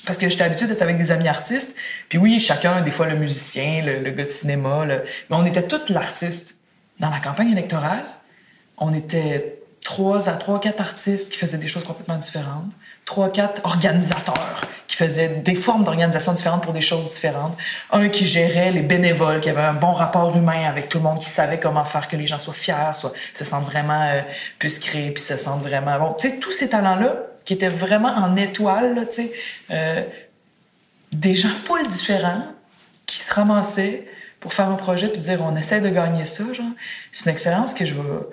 Parce que j'étais habituée d'être avec des amis artistes. Puis oui, chacun, des fois le musicien, le, gars de cinéma, mais on était tous l'artiste. Dans la campagne électorale, on était trois à trois, quatre artistes qui faisaient des choses complètement différentes trois, quatre organisateurs qui faisaient des formes d'organisation différentes pour des choses différentes. Un qui gérait les bénévoles, qui avait un bon rapport humain avec tout le monde, qui savait comment faire que les gens soient fiers, soient, se sentent vraiment, euh, puissent créer, puis se sentent vraiment... Bon, tu sais, tous ces talents-là, qui étaient vraiment en étoile, tu sais, euh, des gens full différents, qui se ramassaient pour faire un projet puis dire on essaie de gagner ça genre c'est une expérience que je veux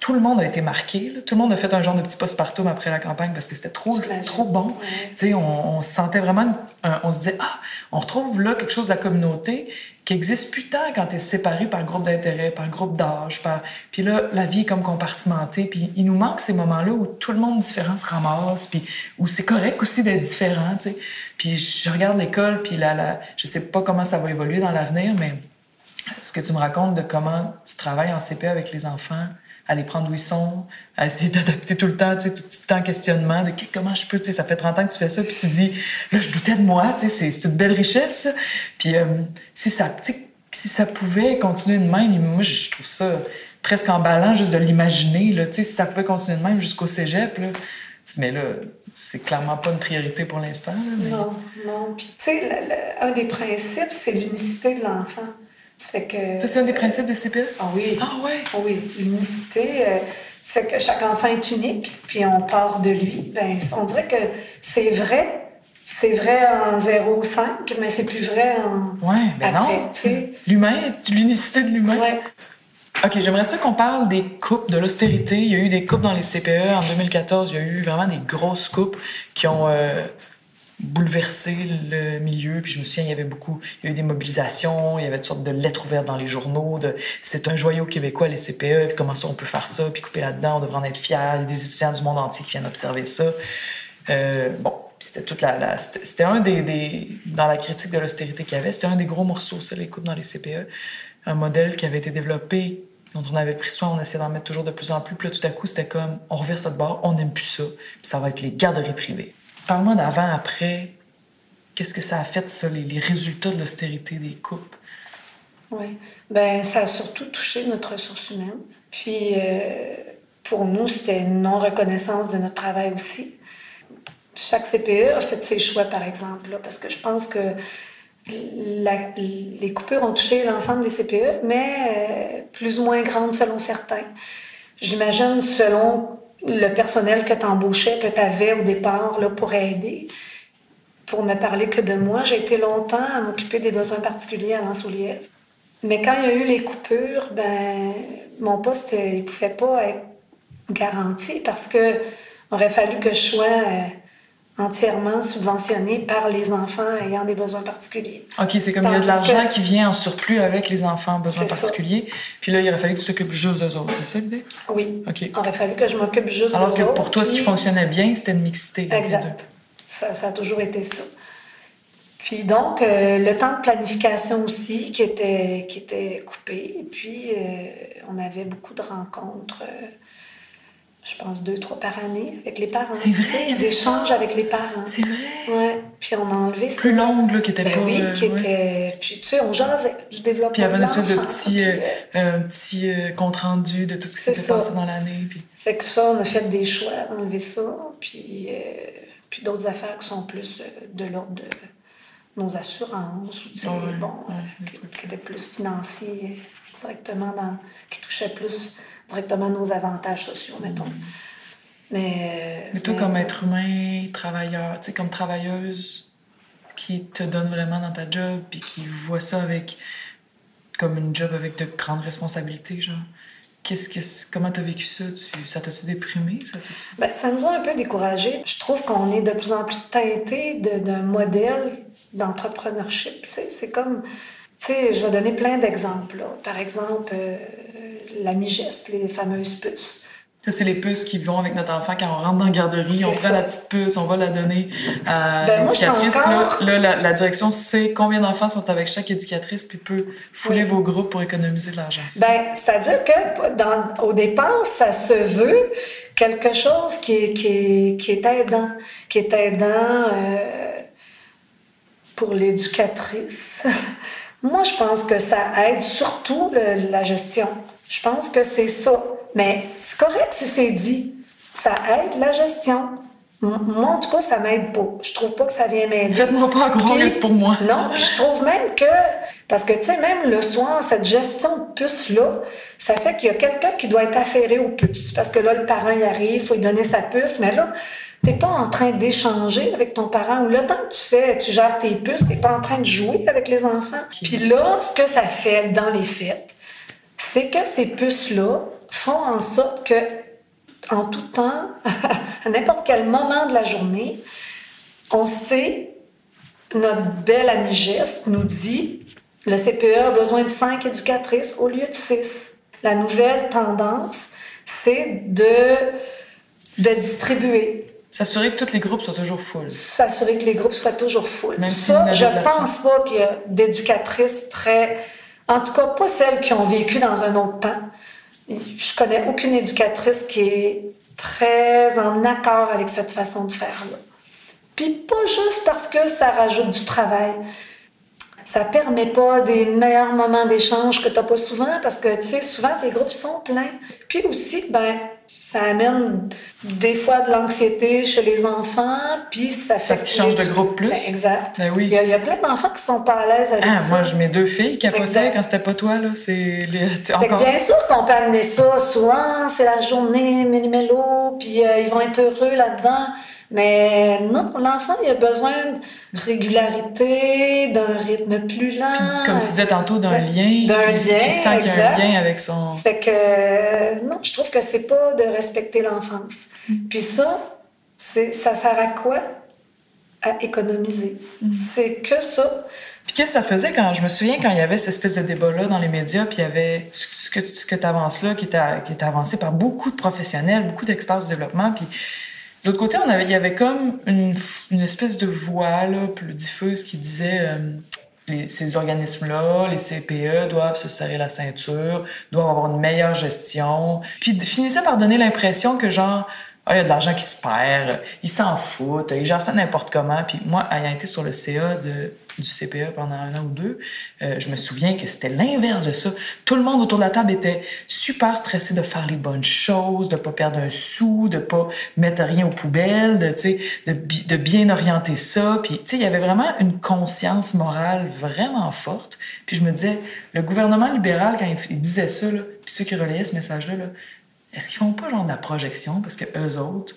tout le monde a été marqué. Tout le monde a fait un genre de petit post-partum après la campagne parce que c'était trop, trop bon. On, on se sentait vraiment... on se disait, ah, on retrouve là quelque chose de la communauté qui existe plus tant quand tu es séparé par groupe d'intérêt, par groupe d'âge. Par... Puis là, la vie est comme compartimentée. Puis il nous manque ces moments-là où tout le monde différent se ramasse, puis où c'est correct aussi d'être différent. sais. Puis je regarde l'école, puis là, là, je sais pas comment ça va évoluer dans l'avenir, mais ce que tu me racontes de comment tu travailles en CP avec les enfants, à les prendre où ils sont, à essayer d'adapter tout le temps, tu sais, tout le temps questionnement de comment je peux, tu sais, ça fait 30 ans que tu fais ça, puis tu dis, là, je doutais de moi, tu sais, c'est une belle richesse. Puis euh, si ça, si ça pouvait continuer de même, moi, je trouve ça presque emballant juste de l'imaginer, tu sais, si ça pouvait continuer de même jusqu'au cégep, là, mais là, c'est clairement pas une priorité pour l'instant. Non, non. Puis, tu sais, un des principes, c'est l'unicité de l'enfant. Ça que. C'est un des principes de CPE? Ah oui. Ah ouais? Ah oui. L'unicité, euh, c'est que chaque enfant est unique, puis on part de lui. Ben, on dirait que c'est vrai. C'est vrai en 0,5, mais c'est plus vrai en. Ouais, mais non. L'humain, l'unicité de l'humain? Ouais. OK, j'aimerais ça qu'on parle des coupes, de l'austérité. Il y a eu des coupes dans les CPE. En 2014, il y a eu vraiment des grosses coupes qui ont. Euh, bouleversé le milieu. Puis je me souviens, il y avait beaucoup, il y a eu des mobilisations, il y avait toutes sortes de lettres ouvertes dans les journaux. De, c'est un joyau québécois, les CPE, puis comment ça on peut faire ça, puis couper là-dedans, on devrait en être fiers. Il y a des étudiants du monde entier qui viennent observer ça. Euh, bon, c'était toute la, c'était un des, dans la critique de l'austérité qu'il y avait, c'était un des gros morceaux, ça, l'écoute dans les CPE. Un modèle qui avait été développé dont on avait pris soin, on essayait d'en mettre toujours de plus en plus. Puis là, tout à coup, c'était comme, on revient ça de bord, on n'aime plus ça, puis ça va être les garderies privées. Parle-moi d'avant, après. Qu'est-ce que ça a fait, ça, les, résultats de l'austérité des coupes? Oui. Ben ça a surtout touché notre ressource humaine. Puis, euh, pour nous, c'était une non-reconnaissance de notre travail aussi. Chaque CPE a fait ses choix, par exemple, parce que je pense que les coupures ont touché l'ensemble des CPE, mais euh, plus ou moins grandes selon certains. J'imagine selon le personnel que tu embauchais, que tu avais au départ là, pour aider. Pour ne parler que de moi, j'ai été longtemps à m'occuper des besoins particuliers à Lens-Oulièvre. Mais quand il y a eu les coupures, ben, mon poste ne pouvait pas être garanti parce que aurait fallu que je sois euh, entièrement subventionné par les enfants ayant des besoins particuliers. OK, c'est comme il y a de l'argent qui vient en surplus avec les enfants en besoins particuliers. Puis là, il aurait fallu que tu t'occupes juste d'eux autres, c'est ça l'idée? Oui. OK. Il aurait fallu que je m'occupe juste Alors que pour toi, ce qui fonctionnait bien, c'était une mixité. Exact. Ça, ça, a toujours été ça. Puis donc, euh, le temps de planification aussi qui était, qui était coupé. Et puis, euh, on avait beaucoup de rencontres. Euh, je pense, deux, trois par année avec les parents. C'est vrai, D'échanges avec les parents. C'est vrai. Ouais. Puis on a enlevé ça. Plus longue, là, qui était ben pas. Oui, qui était. Puis tu sais, on jasait du développement. Puis il y avait une espèce de petit, euh, euh, un petit euh, compte rendu de tout ce qui s'était passé dans l'année. Puis... C'est que ça, on a fait des choix d'enlever ça. Puis, puis d'autres affaires qui sont plus de l'ordre de nos assurances, ou, bon, qui, étaient plus financiers directement dans. qui touchaient plus directement nos avantages sociaux, mettons. Mais, mais toi, comme être humain, travailleur, tu sais, comme travailleuse qui te donne vraiment dans ta job, puis qui voit ça avec comme une job avec de grandes responsabilités, genre. Qu'est-ce que, comment tu as vécu ça? Tu, ça t'a-tu déprimé? Ça, ben, ça nous a un peu découragés. Je trouve qu'on est de plus en plus teinté d'un modèle d'entrepreneurship. C'est comme, tu sais, je vais donner plein d'exemples. Par exemple, euh, la migeste, les fameuses puces. Ça, c'est les puces qui vont avec notre enfant quand on rentre dans la garderie. On prend la petite puce, on va la donner à ben, l'éducatrice. Encore... Là, là la, direction sait combien d'enfants sont avec chaque éducatrice, puis peut fouler vos groupes pour économiser de l'argent. Ben, C'est-à-dire que dans, au départ, ça se veut quelque chose qui est, qui est, qui est aidant, qui est aidant euh, pour l'éducatrice. Moi, je pense que ça aide surtout la gestion. Je pense que c'est ça. Mais c'est correct si c'est dit. Ça aide la gestion. Moi, en tout cas, ça m'aide pas. Je trouve pas que ça vient m'aider. Faites-moi pas gros pour moi. Non, puis je trouve même que... Parce que, tu sais, même le soir, cette gestion de puce-là, ça fait qu'il y a quelqu'un qui doit être affairé aux puces. Parce que là, le parent y arrive, il faut lui donner sa puce. Mais là, t'es pas en train d'échanger avec ton parent. Ou le temps que tu fais, tu gères tes puces, t'es pas en train de jouer avec les enfants. Puis là, ce que ça fait dans les fêtes, c'est que ces puces-là font en sorte que, en tout temps, à n'importe quel moment de la journée, on sait, notre belle amie Geste nous dit, le CPE a besoin de cinq éducatrices au lieu de six. La nouvelle tendance, c'est de, de distribuer. S'assurer que tous les groupes soient toujours full. S'assurer que les groupes soient toujours full. Même Ça, je pense pas qu'il y a d'éducatrices très en tout cas, pas celles qui ont vécu dans un autre temps. Je connais aucune éducatrice qui est très en accord avec cette façon de faire-là. Puis pas juste parce que ça rajoute du travail. Ça permet pas des meilleurs moments d'échange que tu n'as pas souvent parce que, tu sais, souvent tes groupes sont pleins. Puis aussi, ben, ça amène des fois de l'anxiété chez les enfants, puis ça fait... Parce qu'ils changent de groupe plus. Ben, exact. Ben oui. il, y a, plein d'enfants qui sont pas à l'aise avec ah, ça. Moi, je mets deux filles qui capotaient quand c'était pas toi, là. C'est les... Encore... bien sûr qu'on peut amener ça souvent, c'est la journée, méli-mélo, puis euh, ils vont être heureux là-dedans. Mais non, l'enfant, il a besoin de régularité, d'un rythme plus lent. comme tu disais tantôt, d'un lien. D'un lien. Qui sent qu'il y a un lien avec son. Ça fait que, non, je trouve que c'est pas de respecter l'enfance. Mm. Puis ça, ça sert à quoi? à économiser. Mm. C'est que ça. Puis qu'est-ce que ça faisait quand, je me souviens, quand il y avait cette espèce de débat-là dans les médias, puis il y avait ce que, ce que tu avances là, qui était, qui était avancé par beaucoup de professionnels, beaucoup d'experts du développement, puis de l'autre côté, il y avait comme une, espèce de voix plus diffuse qui disait euh, ces organismes-là, les CPE, doivent se serrer la ceinture, doivent avoir une meilleure gestion. Puis finissait par donner l'impression que, genre, ah, il y a de l'argent qui se perd, ils s'en foutent, ils gèrent ça n'importe comment. Puis moi, ayant été sur le CA de, du CPE pendant un an ou deux, euh, je me souviens que c'était l'inverse de ça. Tout le monde autour de la table était super stressé de faire les bonnes choses, de pas perdre un sou, de pas mettre rien aux poubelles, de, de, de bien orienter ça. Puis, il y avait vraiment une conscience morale vraiment forte. Puis je me disais, le gouvernement libéral, quand il, disait ça, là, puis ceux qui relayaient ce message-là, là, est-ce qu'ils font pas genre de la projection? Parce que eux autres,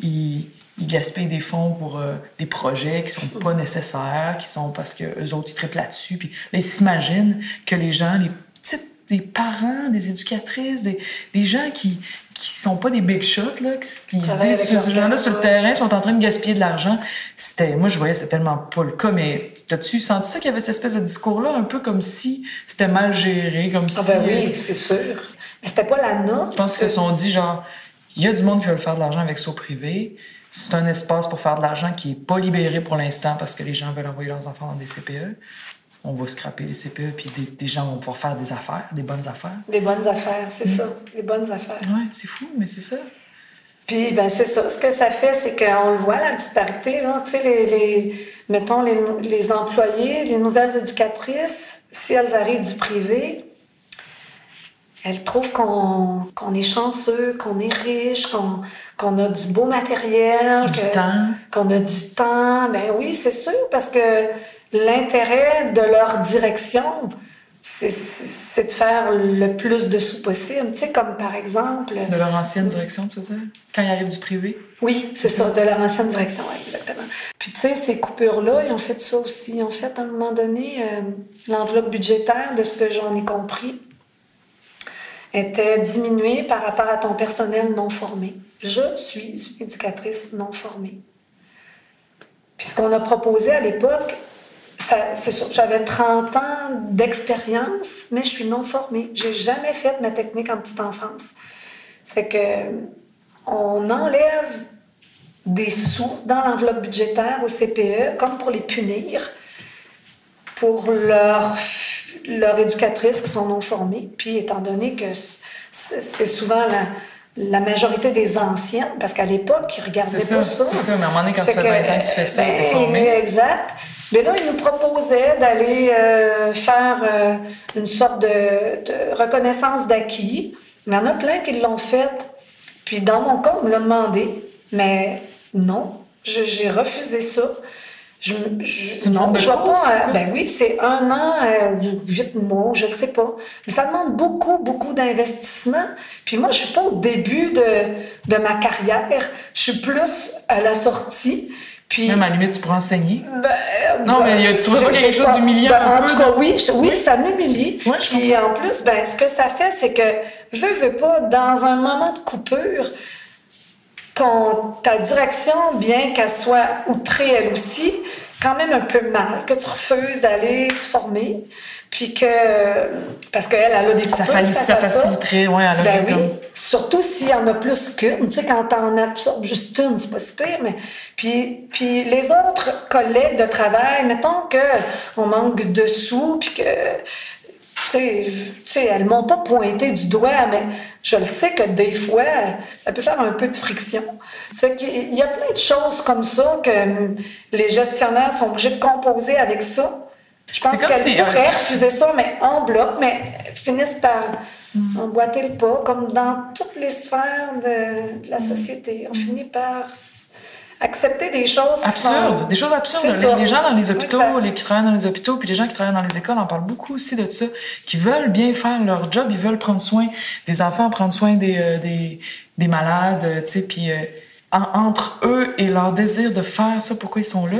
ils, ils gaspillent des fonds pour euh, des projets qui sont pas nécessaires, qui sont parce que eux autres ils triplent là-dessus. Puis là, ils s'imaginent que les gens, les petites, des parents, des éducatrices, des, des gens qui qui sont pas des big shots là, qui, qui se disent ces gens-là sur le terrain sont en train de gaspiller de l'argent. C'était, moi je voyais c'était tellement pas le cas, mais t'as-tu senti ça qu'il y avait cette espèce de discours-là, un peu comme si c'était mal géré, comme ah si. ben oui, c'est sûr. Mais c'était pas la norme. Je pense qu'ils se sont dit, genre, il y a du monde qui veut faire de l'argent avec ça privé. C'est un espace pour faire de l'argent qui est pas libéré pour l'instant parce que les gens veulent envoyer leurs enfants dans des CPE. On va scraper les CPE, puis des, gens vont pouvoir faire des affaires, des bonnes affaires. Des bonnes affaires, c'est mm. ça. Des bonnes affaires. Oui, c'est fou, mais c'est ça. Puis, ben, c'est ça. Ce que ça fait, c'est qu'on le voit, la disparité. Là. Tu sais, les, les, mettons, les, les employés, les nouvelles éducatrices, si elles arrivent du privé, elle trouve qu'on est chanceux, qu'on est riche, qu'on a du beau matériel, du temps. qu'on a du temps. Ben oui, c'est sûr, parce que l'intérêt de leur direction, c'est de faire le plus de sous possible. Tu sais, comme par exemple... De leur ancienne direction, tu veux dire? Quand ils arrivent du privé? Oui, c'est ça, de leur ancienne direction, exactement. Puis tu sais, ces coupures-là, ils ont fait ça aussi. En fait, à un moment donné, euh, l'enveloppe budgétaire, de ce que j'en ai compris, était diminuée par rapport à ton personnel non formé. Je suis une éducatrice non formée. Puis ce a proposé à l'époque, c'est sûr, j'avais 30 ans d'expérience, mais je suis non formée. J'ai jamais fait ma technique en petite enfance. C'est que on enlève des sous dans l'enveloppe budgétaire au CPE, comme pour les punir, pour leur leurs éducatrices qui sont non formées. Puis, étant donné que c'est souvent la, la majorité des anciennes, parce qu'à l'époque, ils regardaient pas ça. C'est ça, mais à un moment donné, quand ça fait 20 ans que tu fais ça, ben, t'es formé. Exact. Mais là, ils nous proposaient d'aller euh, faire euh, une sorte de, de reconnaissance d'acquis. Il y en a plein qui l'ont fait. Puis dans mon cas, on me l'a demandé, mais non, j'ai refusé ça. Je, je, non, je vois pas. Euh, ben oui, c'est un an euh, ou huit mois, je ne sais pas. Mais ça demande beaucoup, beaucoup d'investissement. Puis moi, je suis pas au début de, de ma carrière. Je suis plus à la sortie. Puis, Même à la limite, tu pourrais enseigner. Ben, non, mais tu trouves pas quelque chose d'humiliant ben, En tout cas, oui, oui, ça m'humilie. Ouais, Puis en plus, ben, ce que ça fait, c'est que, je veux pas, dans un moment de coupure, ta direction, bien qu'elle soit outrée elle aussi, quand même un peu mal, que tu refuses d'aller te former, puis que. Parce qu'elle, elle a des Ça, ça faciliterait, oui, elle ben oui. Surtout s'il y en a plus qu'une. Tu sais, quand t'en absorbes juste une, c'est pas si pire, mais. Puis, puis les autres collègues de travail, mettons qu'on manque de sous, puis que tu sais, elles m'ont pas pointé du doigt, mais je le sais que des fois, ça peut faire un peu de friction. C'est qu'il y a plein de choses comme ça que hum, les gestionnaires sont obligés de composer avec ça. Je pense qu'elles pourraient refuser ça, mais en bloc, mais finissent par mm. emboîter le pas, comme dans toutes les sphères de, de la société. On finit par accepter des choses absurdes, des choses absurdes. Les, gens dans les hôpitaux, les qui travaillent dans les hôpitaux, puis les gens qui travaillent dans les écoles en parlent beaucoup aussi de ça, qui veulent bien faire leur job, ils veulent prendre soin des enfants, prendre soin des, euh, des, des, malades, euh, tu sais, puis euh, entre eux et leur désir de faire ça, pourquoi ils sont là,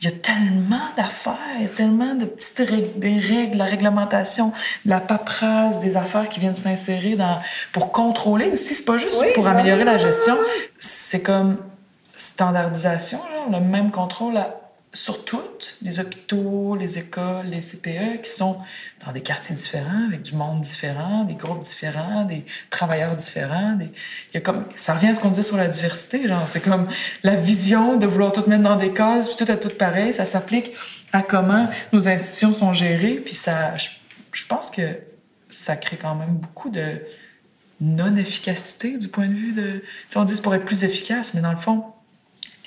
il y a tellement d'affaires, il y a tellement de petites règles, des règles, la réglementation, la paperasse, des affaires qui viennent s'insérer dans pour contrôler aussi. C'est pas juste pour améliorer la gestion. C'est comme standardisation, le même contrôle sur toutes, les hôpitaux, les écoles, les CPE, qui sont dans des quartiers différents, avec du monde différent, des groupes différents, des travailleurs différents. Des... Y a comme... Ça revient à ce qu'on disait sur la diversité. C'est comme la vision de vouloir tout mettre dans des cases, puis tout est tout pareil. Ça s'applique à comment nos institutions sont gérées. Puis ça, je, pense que ça crée quand même beaucoup de non-efficacité du point de vue de... on dit pour être plus efficace, mais dans le fond,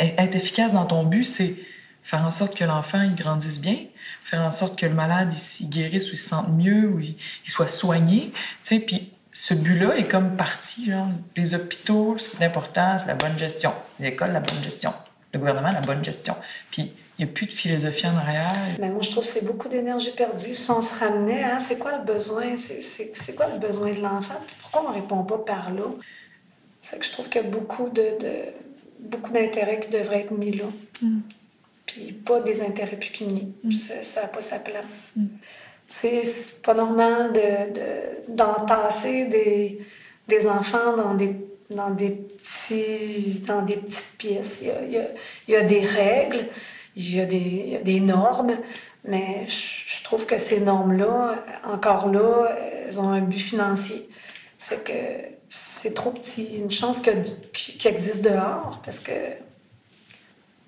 être efficace dans ton but, c'est faire en sorte que l'enfant il grandisse bien, faire en sorte que le malade il, guérisse ou il se sente mieux ou il, soit soigné, tu sais, puis ce but-là est comme parti, les hôpitaux, ce qui important, c'est la bonne gestion, l'école, la bonne gestion, le gouvernement, la bonne gestion, puis il n'y a plus de philosophie en arrière. Mais moi, je trouve que c'est beaucoup d'énergie perdue. Si on se ramenait, hein, c'est quoi le besoin? C'est quoi le besoin de l'enfant? Pourquoi on ne répond pas par là? C'est que je trouve qu'il y a beaucoup de beaucoup d'intérêts qui devraient être mis là. Mm. Puis pas des intérêts pécuniaires. Mm. Ça n'a pas sa place. Mm. C'est pas normal d'entasser de, des, des enfants dans des, dans, des petits, dans des petites pièces. Il y a, il y a, des règles, il y a des, il y a des normes, mais je, je trouve que ces normes-là, encore là, elles ont un but financier. Ça fait que c'est trop petit. Une chance qu'il existe dehors parce que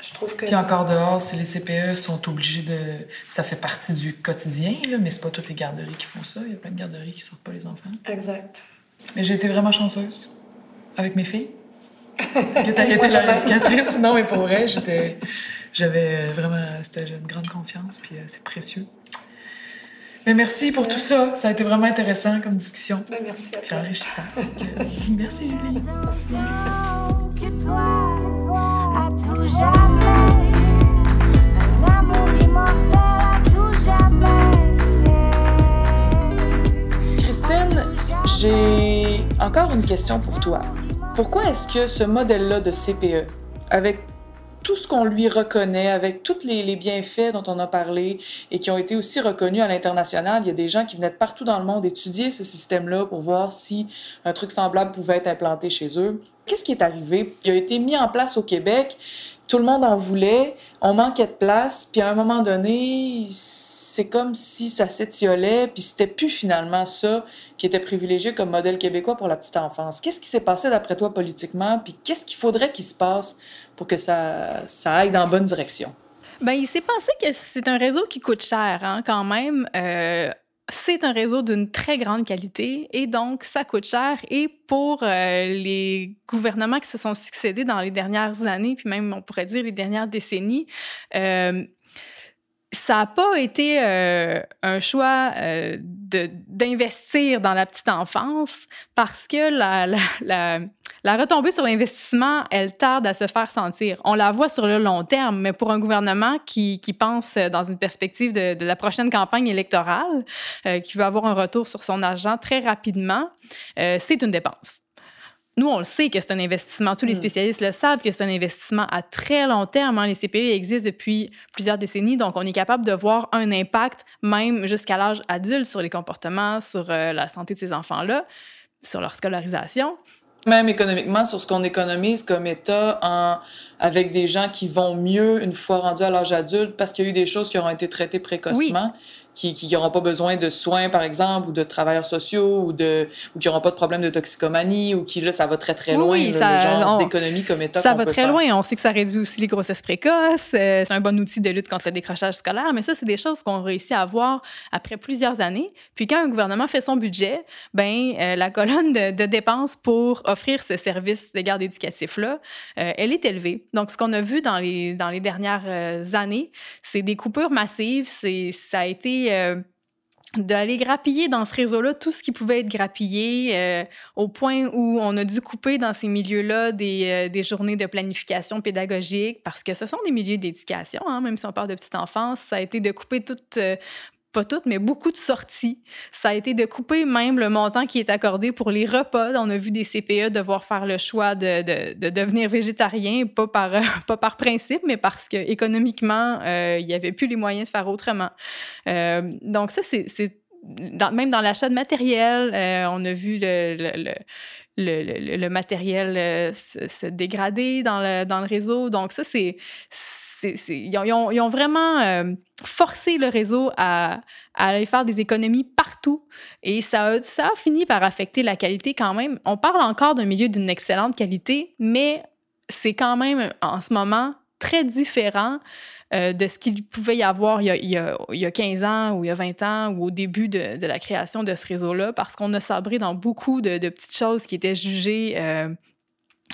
je trouve que. Puis encore dehors, si les CPE sont obligés de. Ça fait partie du quotidien, là, mais c'est pas toutes les garderies qui font ça. Il y a plein de garderies qui sortent pas les enfants. Exact. Mais j'ai été vraiment chanceuse avec mes filles. Qui été la éducatrice. Non, mais pour vrai, j'étais. J'avais vraiment. C'était une grande confiance, puis euh, c'est précieux. Mais merci pour tout ça. Ça a été vraiment intéressant comme discussion. Ben, merci à toi. enrichissant. merci, Julie. Merci. Christine, j'ai encore une question pour toi. Pourquoi est-ce que ce modèle-là de CPE, avec tout ce qu'on lui reconnaît, avec tous les, bienfaits dont on a parlé et qui ont été aussi reconnus à l'international. Il y a des gens qui venaient de partout dans le monde étudier ce système-là pour voir si un truc semblable pouvait être implanté chez eux. Qu'est-ce qui est arrivé? Il a été mis en place au Québec, tout le monde en voulait, on manquait de place, puis à un moment donné, c'est comme si ça s'étiolait, puis c'était plus finalement ça qui était privilégié comme modèle québécois pour la petite enfance. Qu'est-ce qui s'est passé d'après toi politiquement, puis qu'est-ce qu'il faudrait qu'il se passe pour que ça, aille dans la bonne direction? Bien, il s'est passé que c'est un réseau qui coûte cher, hein, quand même. Euh, c'est un réseau d'une très grande qualité et donc ça coûte cher. Et pour euh, les gouvernements qui se sont succédés dans les dernières années, puis même on pourrait dire les dernières décennies, euh, ça n'a pas été euh, un choix euh, d'investir dans la petite enfance parce que la, la, la, retombée sur l'investissement, elle tarde à se faire sentir. On la voit sur le long terme, mais pour un gouvernement qui, qui pense dans une perspective de, de la prochaine campagne électorale, euh, qui veut avoir un retour sur son argent très rapidement, c'est une dépense. Nous, on le sait que c'est un investissement. Tous les mm. spécialistes le savent que c'est un investissement à très long terme. Hein. Les CPE existent depuis plusieurs décennies, donc on est capable de voir un impact même jusqu'à l'âge adulte sur les comportements, sur euh, la santé de ces enfants-là, sur leur scolarisation. Même économiquement, sur ce qu'on économise comme État en, avec des gens qui vont mieux une fois rendus à l'âge adulte parce qu'il y a eu des choses qui auront été traitées précocement qui n'auront pas besoin de soins, par exemple, ou de travailleurs sociaux, ou, de, ou qui n'auront pas de problème de toxicomanie, ou qui, là, ça va très, très loin, oui, le genre d'économie comme État. Ça va très loin. On sait que ça réduit aussi les grossesses précoces. Euh, c'est un bon outil de lutte contre le décrochage scolaire, mais ça, c'est des choses qu'on réussit à avoir après plusieurs années. Puis quand un gouvernement fait son budget, ben euh, la colonne de, de, dépenses pour offrir ce service de garde éducatif-là, euh, elle est élevée. Donc, ce qu'on a vu dans les, dans les dernières années, c'est des coupures massives. Ça a été euh, d'aller grappiller dans ce réseau-là tout ce qui pouvait être grappillé, euh, au point où on a dû couper dans ces milieux-là des, euh, des, journées de planification pédagogique, parce que ce sont des milieux d'éducation, hein, même si on parle de petite enfance, ça a été de couper toute pas toutes, mais beaucoup de sorties. Ça a été de couper même le montant qui est accordé pour les repas. On a vu des CPE devoir faire le choix de, de, de devenir végétarien, pas par, pas par principe, mais parce qu'économiquement, euh, il n'y avait plus les moyens de faire autrement. Euh, donc ça, c'est même dans l'achat de matériel, on a vu le, le, le, matériel se, dégrader dans le, dans le réseau. Donc, ça, c'est. Ils ont, vraiment forcé le réseau à, aller faire des économies partout. Et ça a fini par affecter la qualité quand même. On parle encore d'un milieu d'une excellente qualité, mais c'est quand même en ce moment très différent euh, de ce qu'il pouvait y avoir il y, a, il, y a, 15 ans ou il y a 20 ans ou au début de, la création de ce réseau-là, parce qu'on a sabré dans beaucoup de, de, petites choses qui étaient jugées euh,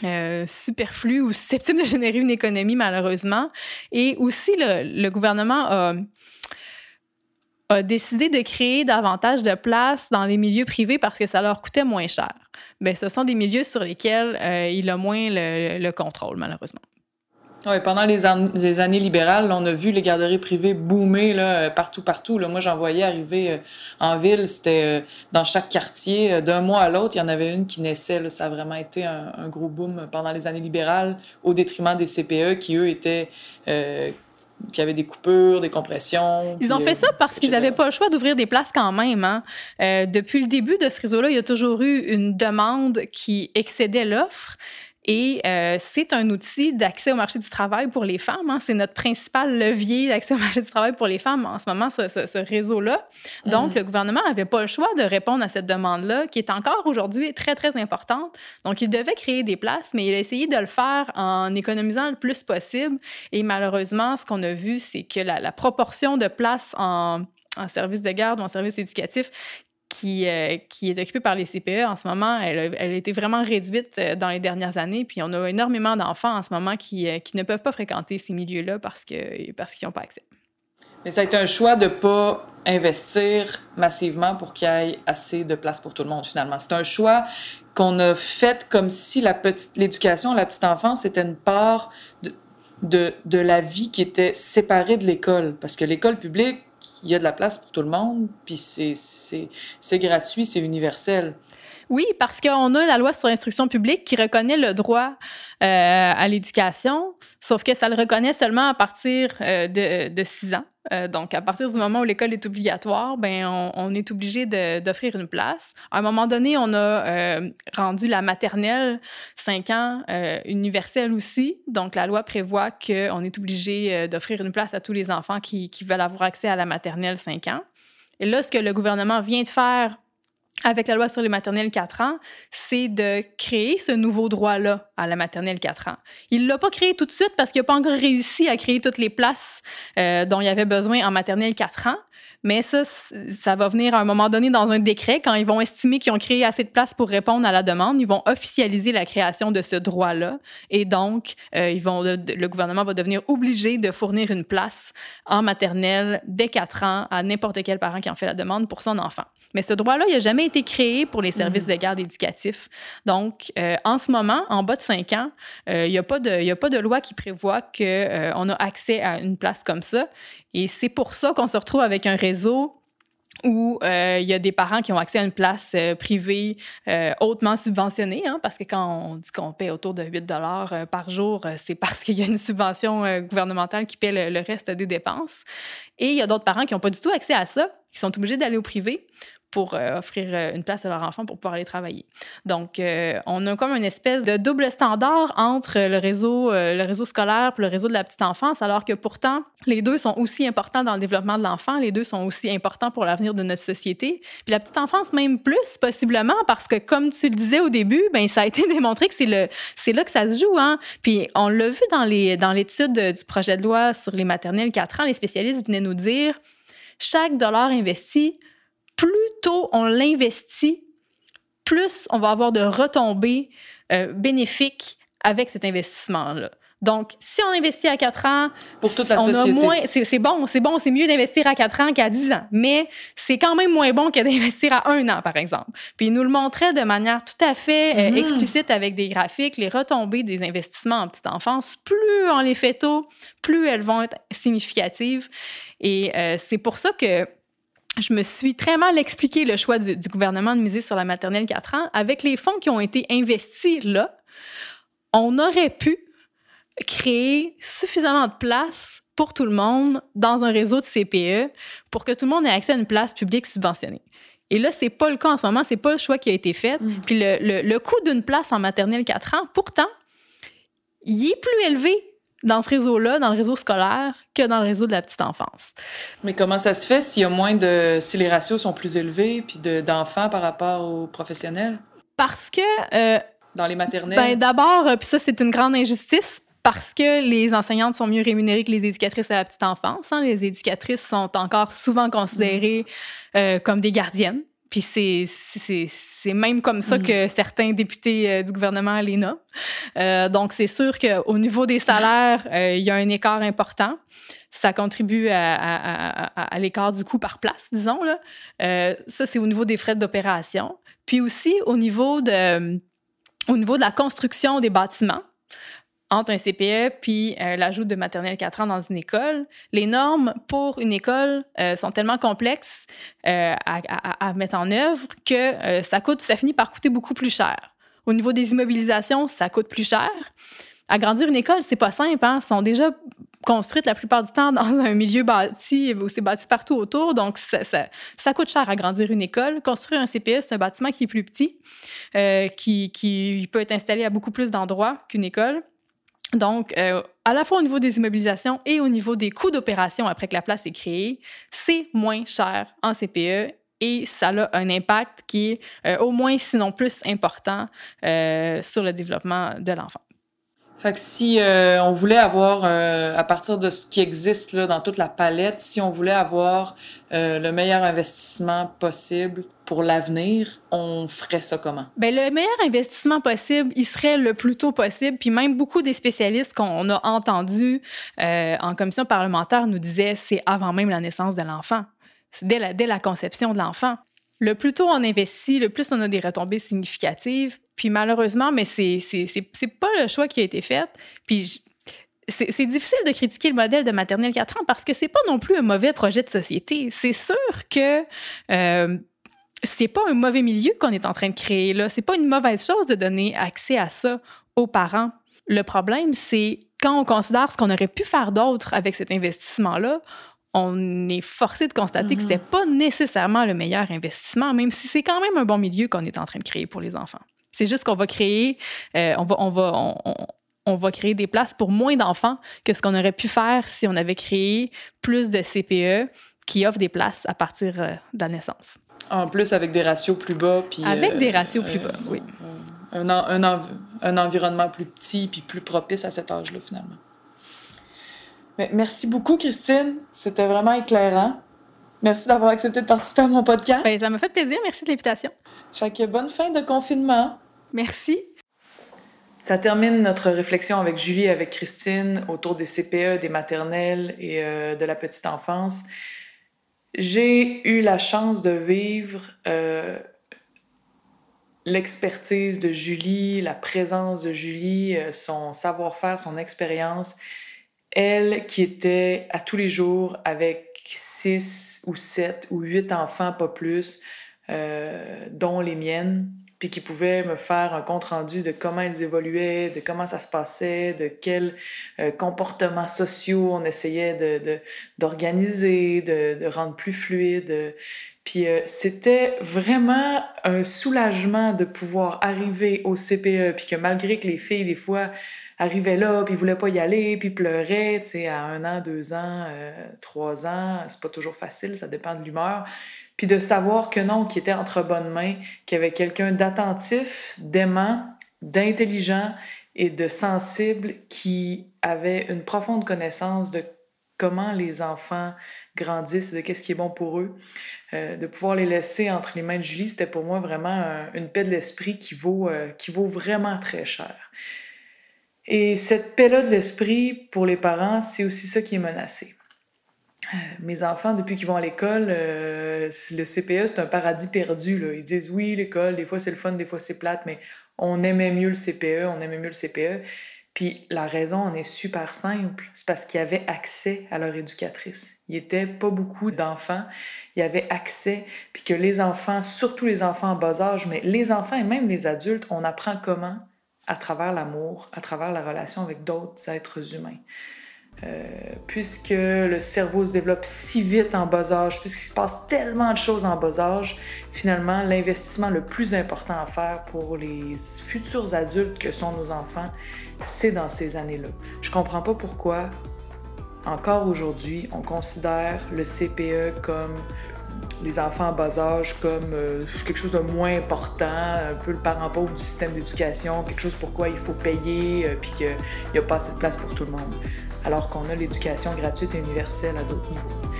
euh, superflues ou susceptibles de générer une économie, malheureusement. Et aussi, le, le gouvernement a a décidé de créer davantage de places dans les milieux privés parce que ça leur coûtait moins cher. Mais ce sont des milieux sur lesquels il a moins le, le contrôle, malheureusement. Oui, pendant les, les, années libérales, on a vu les garderies privées boomer là, euh, partout, partout. Là. Moi, j'en voyais arriver euh, en ville. C'était euh, dans chaque quartier. D'un mois à l'autre, il y en avait une qui naissait. Là. Ça a vraiment été un, un, gros boom pendant les années libérales, au détriment des CPE qui, eux, étaient... Qui avaient des coupures, des compressions. Ils ont fait ça parce qu'ils n'avaient pas le choix d'ouvrir des places quand même. Hein. Euh, depuis le début de ce réseau-là, il y a toujours eu une demande qui excédait l'offre. Et euh, c'est un outil d'accès au marché du travail pour les femmes. Hein. C'est notre principal levier d'accès au marché du travail pour les femmes en ce moment, ce, ce, réseau-là. Donc, mm. le gouvernement n'avait pas le choix de répondre à cette demande-là, qui est encore aujourd'hui très, très importante. Donc, il devait créer des places, mais il a essayé de le faire en économisant le plus possible. Et malheureusement, ce qu'on a vu, c'est que la, la, proportion de places en, en service de garde ou en service éducatif qui, euh, qui est occupée par les CPE en ce moment, elle a, elle a, été vraiment réduite euh, dans les dernières années. Puis on a énormément d'enfants en ce moment qui, euh, qui, ne peuvent pas fréquenter ces milieux-là parce qu'ils parce qu'ils n'ont pas accès. Mais ça a été un choix de ne pas investir massivement pour qu'il y ait assez de place pour tout le monde, finalement. C'est un choix qu'on a fait comme si la petite l'éducation, la petite enfance, était une part de, de, de la vie qui était séparée de l'école. Parce que l'école publique, il y a de la place pour tout le monde, puis c'est gratuit, c'est universel. Oui, parce qu'on a la loi sur l'instruction publique qui reconnaît le droit euh, à l'éducation, sauf que ça le reconnaît seulement à partir euh, de, de 6 ans. Euh, donc, à partir du moment où l'école est obligatoire, ben, on, on est obligé d'offrir une place. À un moment donné, on a rendu la maternelle 5 ans universelle aussi. Donc, la loi prévoit qu'on est obligé d'offrir une place à tous les enfants qui, qui veulent avoir accès à la maternelle 5 ans. Et là, ce que le gouvernement vient de faire avec la loi sur les maternelles 4 ans, c'est de créer ce nouveau droit-là à la maternelle 4 ans. Il ne l'a pas créé tout de suite parce qu'il n'a pas encore réussi à créer toutes les places euh, dont il y avait besoin en maternelle 4 ans. Mais ça, ça va venir à un moment donné dans un décret quand ils vont estimer qu'ils ont créé assez de place pour répondre à la demande. Ils vont officialiser la création de ce droit-là. Et donc, euh, ils vont, le, gouvernement va devenir obligé de fournir une place en maternelle dès 4 ans à n'importe quel parent qui en fait la demande pour son enfant. Mais ce droit-là, il n'a jamais été créé pour les services mhm. de garde éducatifs. Donc, euh, en ce moment, en bas de 5 ans, euh, il n'y a, a pas de loi qui prévoit qu'on a accès à une place comme ça. Et c'est pour ça qu'on se retrouve avec un réseau où euh, il y a des parents qui ont accès à une place euh, privée euh, hautement subventionnée, hein, parce que quand on dit qu'on paie autour de 8 dollars par jour, c'est parce qu'il y a une subvention gouvernementale qui paie le, le, reste des dépenses. Et il y a d'autres parents qui n'ont pas du tout accès à ça, qui sont obligés d'aller au privé pour euh, offrir euh, une place à leur enfant pour pouvoir aller travailler. Donc, euh, on a comme une espèce de double standard entre le réseau, le réseau scolaire et le réseau de la petite enfance, alors que pourtant, les deux sont aussi importants dans le développement de l'enfant, les deux sont aussi importants pour l'avenir de notre société. Puis la petite enfance, même plus, possiblement, parce que comme tu le disais au début, ben ça a été démontré que c'est là que ça se joue. Hein? Puis on l'a vu dans les dans l'étude du projet de loi sur les maternelles 4 ans, les spécialistes venaient nous dire chaque dollar investi plus tôt on l'investit, plus on va avoir de retombées euh, bénéfiques avec cet investissement-là. Donc, si on investit à 4 ans, pour toute la on société. moins, c'est bon, c'est bon, c'est mieux d'investir à 4 ans qu'à 10 ans, mais c'est quand même moins bon que d'investir à 1 an, par exemple. Puis, il nous le montrait de manière tout à fait euh, mm-hmm. explicite avec des graphiques, les retombées des investissements en petite enfance, plus on les fait tôt, plus elles vont être significatives. Et euh, c'est pour ça que je me suis très mal expliqué le choix du, gouvernement de miser sur la maternelle 4 ans. Avec les fonds qui ont été investis là, on aurait pu créer suffisamment de place pour tout le monde dans un réseau de CPE pour que tout le monde ait accès à une place publique subventionnée. Et là, c'est pas le cas en ce moment, c'est pas le choix qui a été fait. Mm. Puis le, le, le coût d'une place en maternelle 4 ans, pourtant, il est plus élevé dans ce réseau-là, dans le réseau scolaire, que dans le réseau de la petite enfance. Mais comment ça se fait s'il y a moins de... si les ratios sont plus élevés, puis d'enfants par rapport aux professionnels? Parce que... Euh, dans les maternelles? Ben, d'abord, euh, puis ça, c'est une grande injustice, parce que les enseignantes sont mieux rémunérées que les éducatrices à la petite enfance. Hein. Les éducatrices sont encore souvent considérées euh, comme des gardiennes. Puis c'est même comme ça mm. que certains députés euh, du gouvernement les nomment. Euh, donc, c'est sûr qu'au niveau des salaires, euh, il y a un écart important. Ça contribue à, à, à, l'écart du coût par place, disons. Là. ça, c'est au niveau des frais d'opération. Puis aussi au niveau de, au niveau de la construction des bâtiments entre un CPE puis euh, l'ajout de maternelle 4 ans dans une école, les normes pour une école euh, sont tellement complexes euh, à, à, mettre en œuvre que ça coûte, ça finit par coûter beaucoup plus cher. Au niveau des immobilisations, ça coûte plus cher. Agrandir une école, c'est pas simple. Hein? Sont déjà construites la plupart du temps dans un milieu bâti où c'est bâti partout autour. Donc, ça, coûte cher agrandir une école. Construire un CPE, c'est un bâtiment qui est plus petit, qui peut être installé à beaucoup plus d'endroits qu'une école. Donc, euh, à la fois au niveau des immobilisations et au niveau des coûts d'opération après que la place est créée, c'est moins cher en CPE et ça a un impact qui est euh, au moins, sinon plus important, euh, sur le développement de l'enfant. Fait que si on voulait avoir, à partir de ce qui existe là, dans toute la palette, si on voulait avoir le meilleur investissement possible pour l'avenir, on ferait ça comment? Bien, le meilleur investissement possible, il serait le plus tôt possible. Puis même beaucoup des spécialistes qu'on a entendus en commission parlementaire nous disaient c'est avant même la naissance de l'enfant. Dès la, dès la conception de l'enfant. Le plus tôt on investit, le plus on a des retombées significatives. Puis malheureusement, mais c'est, pas le choix qui a été fait. Puis c'est, difficile de critiquer le modèle de maternelle 4 ans parce que c'est pas non plus un mauvais projet de société. C'est sûr que euh, c'est pas un mauvais milieu qu'on est en train de créer là. C'est pas une mauvaise chose de donner accès à ça aux parents. Le problème, c'est quand on considère ce qu'on aurait pu faire d'autre avec cet investissement-là, on est forcé de constater que ce n'était pas nécessairement le meilleur investissement, même si c'est quand même un bon milieu qu'on est en train de créer pour les enfants. C'est juste qu'on va créer, euh, on, va, on, va, on, va créer des places pour moins d'enfants que ce qu'on aurait pu faire si on avait créé plus de CPE qui offrent des places à partir euh, de la naissance. En plus, avec des ratios plus bas. Puis, avec des ratios plus bas, oui. Un, un, un, environnement plus petit puis plus propice à cet âge-là, finalement. Mais merci beaucoup, Christine. C'était vraiment éclairant. Merci d'avoir accepté de participer à mon podcast. Ben, ça m'a fait plaisir. Merci de l'invitation. Chaque bonne fin de confinement. Merci. Ça termine notre réflexion avec Julie et avec Christine autour des CPE, des maternelles et euh, de la petite enfance. J'ai eu la chance de vivre euh, l'expertise de Julie, la présence de Julie, euh, son savoir-faire, son expérience. Elle qui était à tous les jours avec six ou sept ou huit enfants, pas plus, dont les miennes, puis qui pouvaient me faire un compte-rendu de comment ils évoluaient, de comment ça se passait, de quels euh, comportements sociaux on essayait de, d'organiser, de, de, rendre plus fluide. Puis euh, c'était vraiment un soulagement de pouvoir arriver au CPE, puis que malgré que les filles, des fois, arrivaient là, puis voulaient pas y aller, puis pleuraient, tu sais, à un an, deux ans, euh, trois ans, c'est pas toujours facile, ça dépend de l'humeur puis de savoir que non, qu'il était entre bonnes mains, qu'il y avait quelqu'un d'attentif, d'aimant, d'intelligent et de sensible qui avait une profonde connaissance de comment les enfants grandissent, de qu'est-ce qui est bon pour eux. Euh, de pouvoir les laisser entre les mains de Julie, c'était pour moi vraiment une paix de l'esprit qui vaut, euh, qui vaut vraiment très cher. Et cette paix-là de l'esprit, pour les parents, c'est aussi ça qui est menacé. Euh, mes enfants, depuis qu'ils vont à l'école, euh, le CPE, c'est un paradis perdu. Ils disent oui, l'école, des fois c'est le fun, des fois c'est plate, mais on aimait mieux le CPE, on aimait mieux le CPE. Puis la raison en est super simple, c'est parce qu'ils avaient accès à leur éducatrice. Il n'y était pas beaucoup d'enfants, il y avait accès, puis que les enfants, surtout les enfants en bas âge, mais les enfants et même les adultes, on apprend comment? À travers l'amour, à travers la relation avec d'autres êtres humains. Euh, puisque le cerveau se développe si vite en bas âge, puisqu'il se passe tellement de choses en bas âge, finalement, l'investissement le plus important à faire pour les futurs adultes que sont nos enfants, c'est dans ces années-là. Je comprends pas pourquoi, encore aujourd'hui, on considère le CPE comme les enfants en bas âge comme euh, quelque chose de moins important, un peu le parent pauvre du système d'éducation, quelque chose pour quoi il faut payer, euh, puis qu'il n'y a pas assez de place pour tout le monde alors qu'on a l'éducation gratuite et universelle à d'autres niveaux.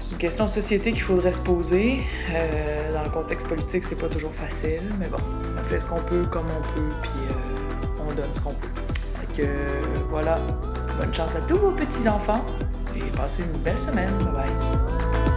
C'est une question de société qu'il faudrait se poser. Euh, dans le contexte politique, c'est pas toujours facile, mais bon, on fait ce qu'on peut comme on peut, puis euh, on donne ce qu'on peut. Fait que voilà, bonne chance à tous vos petits-enfants et passez une belle semaine. Bye bye.